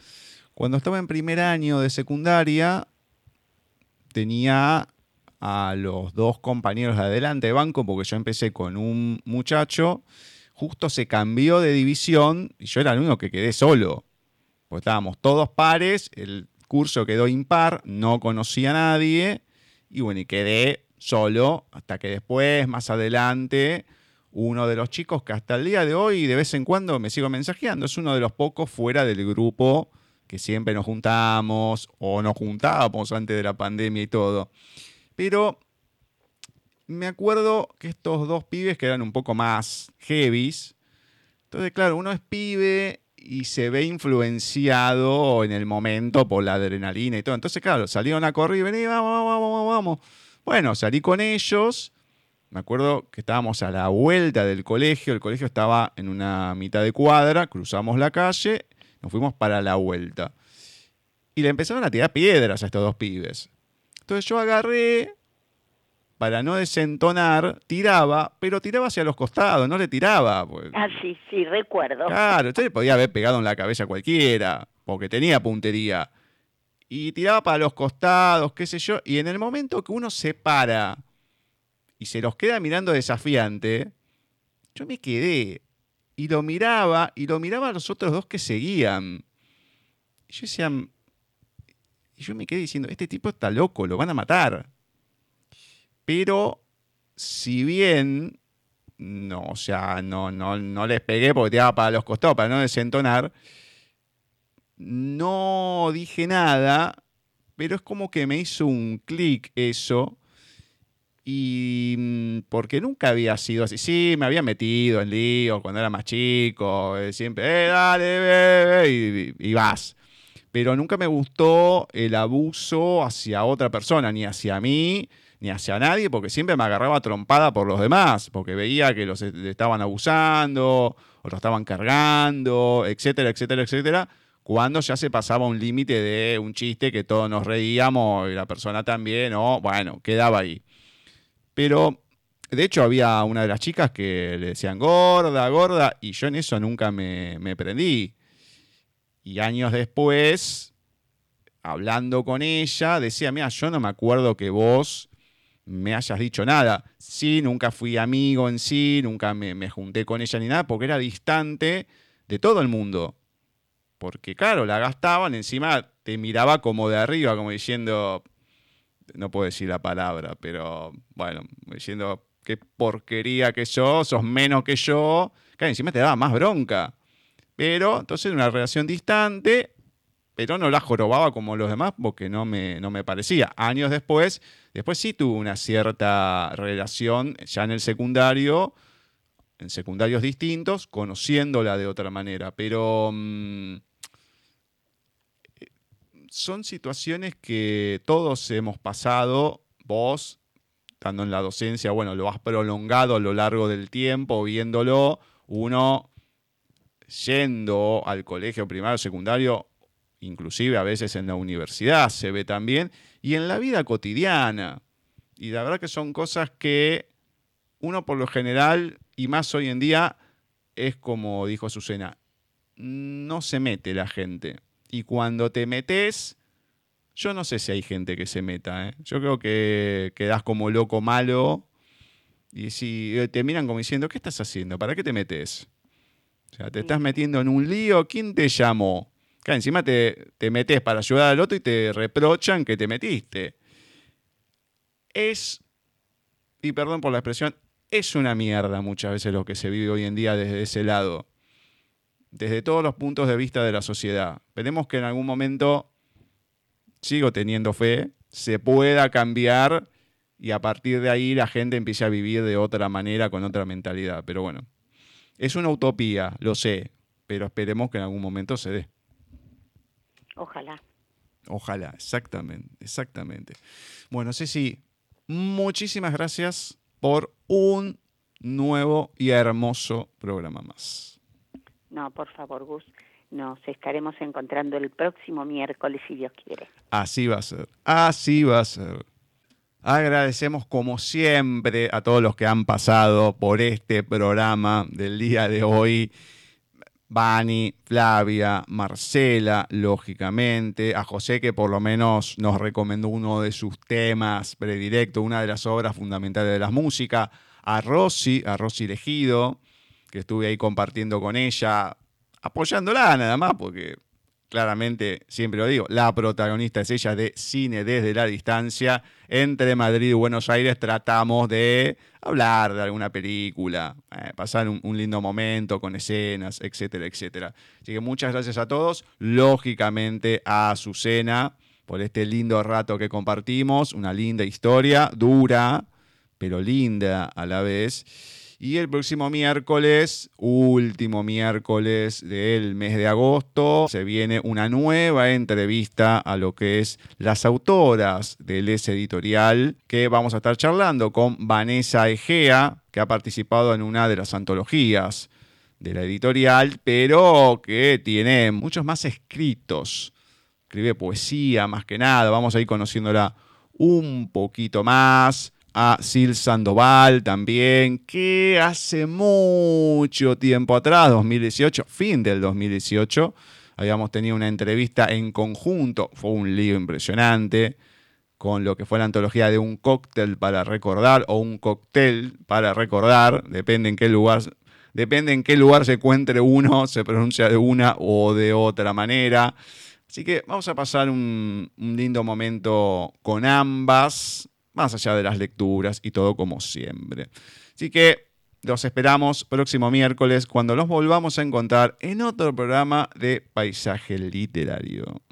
Speaker 2: Cuando estaba en primer año de secundaria, tenía a los dos compañeros de adelante de banco, porque yo empecé con un muchacho, justo se cambió de división y yo era el único que quedé solo. Pues estábamos todos pares, el curso quedó impar, no conocía a nadie y bueno, y quedé solo hasta que después, más adelante, uno de los chicos que hasta el día de hoy de vez en cuando me sigo mensajeando. Es uno de los pocos fuera del grupo que siempre nos juntamos o nos juntábamos antes de la pandemia y todo. Pero me acuerdo que estos dos pibes que eran un poco más heavies. Entonces, claro, uno es pibe y se ve influenciado en el momento por la adrenalina y todo. Entonces, claro, salieron a correr y vení, vamos, vamos, vamos, vamos. Bueno, salí con ellos me acuerdo que estábamos a la vuelta del colegio, el colegio estaba en una mitad de cuadra, cruzamos la calle, nos fuimos para la vuelta. Y le empezaron a tirar piedras a estos dos pibes. Entonces yo agarré, para no desentonar, tiraba, pero tiraba hacia los costados, no le tiraba.
Speaker 4: Pues. Ah, sí, sí, recuerdo.
Speaker 2: Claro, entonces podía haber pegado en la cabeza a cualquiera, porque tenía puntería. Y tiraba para los costados, qué sé yo, y en el momento que uno se para y se los queda mirando desafiante, yo me quedé y lo miraba y lo miraba a los otros dos que seguían. Y yo decía, y yo me quedé diciendo, este tipo está loco, lo van a matar. Pero si bien no, o sea, no, no, no les pegué porque tiraba para los costados, para no desentonar. No dije nada, pero es como que me hizo un clic eso. Y mm, porque nunca había sido así. Sí, me había metido en lío cuando era más chico. Eh, siempre, eh, dale, bebé, y, y vas. Pero nunca me gustó el abuso hacia otra persona, ni hacia mí, ni hacia nadie, porque siempre me agarraba trompada por los demás, porque veía que los estaban abusando, o los estaban cargando, etcétera, etcétera, etcétera, cuando ya se pasaba un límite de un chiste que todos nos reíamos y la persona también, o bueno, quedaba ahí. Pero, de hecho, había una de las chicas que le decían gorda, gorda, y yo en eso nunca me, me prendí. Y años después, hablando con ella, decía, mira, yo no me acuerdo que vos me hayas dicho nada. Sí, nunca fui amigo en sí, nunca me, junté con ella ni nada, porque era distante de todo el mundo. Porque claro, la gastaban, encima te miraba como de arriba, como diciendo, no puedo decir la palabra, pero bueno, diciendo qué porquería que sos, sos menos que yo. Claro, encima te daba más bronca. Pero entonces una relación distante, pero no la jorobaba como los demás porque no me, no me parecía. Años después, después sí tuve una cierta relación ya en el secundario, en secundarios distintos, conociéndola de otra manera. Pero mm, son situaciones que todos hemos pasado, vos, estando en la docencia, bueno, lo has prolongado a lo largo del tiempo, viéndolo, uno yendo al colegio primario, secundario, inclusive a veces en la universidad se ve también, y en la vida cotidiana. Y la verdad que son cosas que uno por lo general, y más hoy en día, es como dijo Susana, no se mete la gente. Y cuando te metes, yo no sé si hay gente que se meta. ¿eh? Yo creo que quedas como loco malo. Y si eh, te miran como diciendo, ¿qué estás haciendo? ¿Para qué te metes? O sea, te estás metiendo en un lío. ¿Quién te llamó? Acá encima te, te metes para ayudar al otro y te reprochan que te metiste. Es, y perdón por la expresión, es una mierda muchas veces lo que se vive hoy en día desde ese lado. Desde todos los puntos de vista de la sociedad. Esperemos que en algún momento, sigo teniendo fe, se pueda cambiar y a partir de ahí la gente empiece a vivir de otra manera, con otra mentalidad. Pero bueno, es una utopía, lo sé, pero esperemos que en algún momento se dé.
Speaker 4: Ojalá.
Speaker 2: Ojalá, exactamente, exactamente. Bueno, Ceci, muchísimas gracias por un nuevo y hermoso programa más.
Speaker 4: No, por favor, Gus. Nos estaremos encontrando el próximo miércoles, si Dios quiere.
Speaker 2: Así va a ser, así va a ser. Agradecemos como siempre a todos los que han pasado por este programa del día de hoy. Bani, Flavia, Marcela, lógicamente, a José que por lo menos nos recomendó uno de sus temas predirectos, una de las obras fundamentales de la música, a Rosy, a Rosy Elegido, que estuve ahí compartiendo con ella, apoyándola nada más, porque claramente, siempre lo digo, la protagonista es ella de Cine desde la distancia. Entre Madrid y Buenos Aires tratamos de hablar de alguna película, eh, pasar un, un, lindo momento con escenas, etcétera, etcétera. Así que muchas gracias a todos. Lógicamente a Azucena por este lindo rato que compartimos, una linda historia, dura, pero linda a la vez. Y el próximo miércoles, último miércoles del mes de agosto, se viene una nueva entrevista a lo que es las autoras del ese editorial, que vamos a estar charlando con Vanessa Egea, que ha participado en una de las antologías de la editorial, pero que tiene muchos más escritos. Escribe poesía más que nada, vamos a ir conociéndola un poquito más a Sil Sandoval también, que hace mucho tiempo atrás, 2018, fin del 2018, habíamos tenido una entrevista en conjunto, fue un lío impresionante, con lo que fue la antología de un cóctel para recordar o un cóctel para recordar, depende en qué lugar, depende en qué lugar se encuentre uno, [laughs] se pronuncia de una o de otra manera. Así que vamos a pasar un, un lindo momento con ambas más allá de las lecturas y todo como siempre. Así que los esperamos próximo miércoles cuando los volvamos a encontrar en otro programa de Paisaje Literario.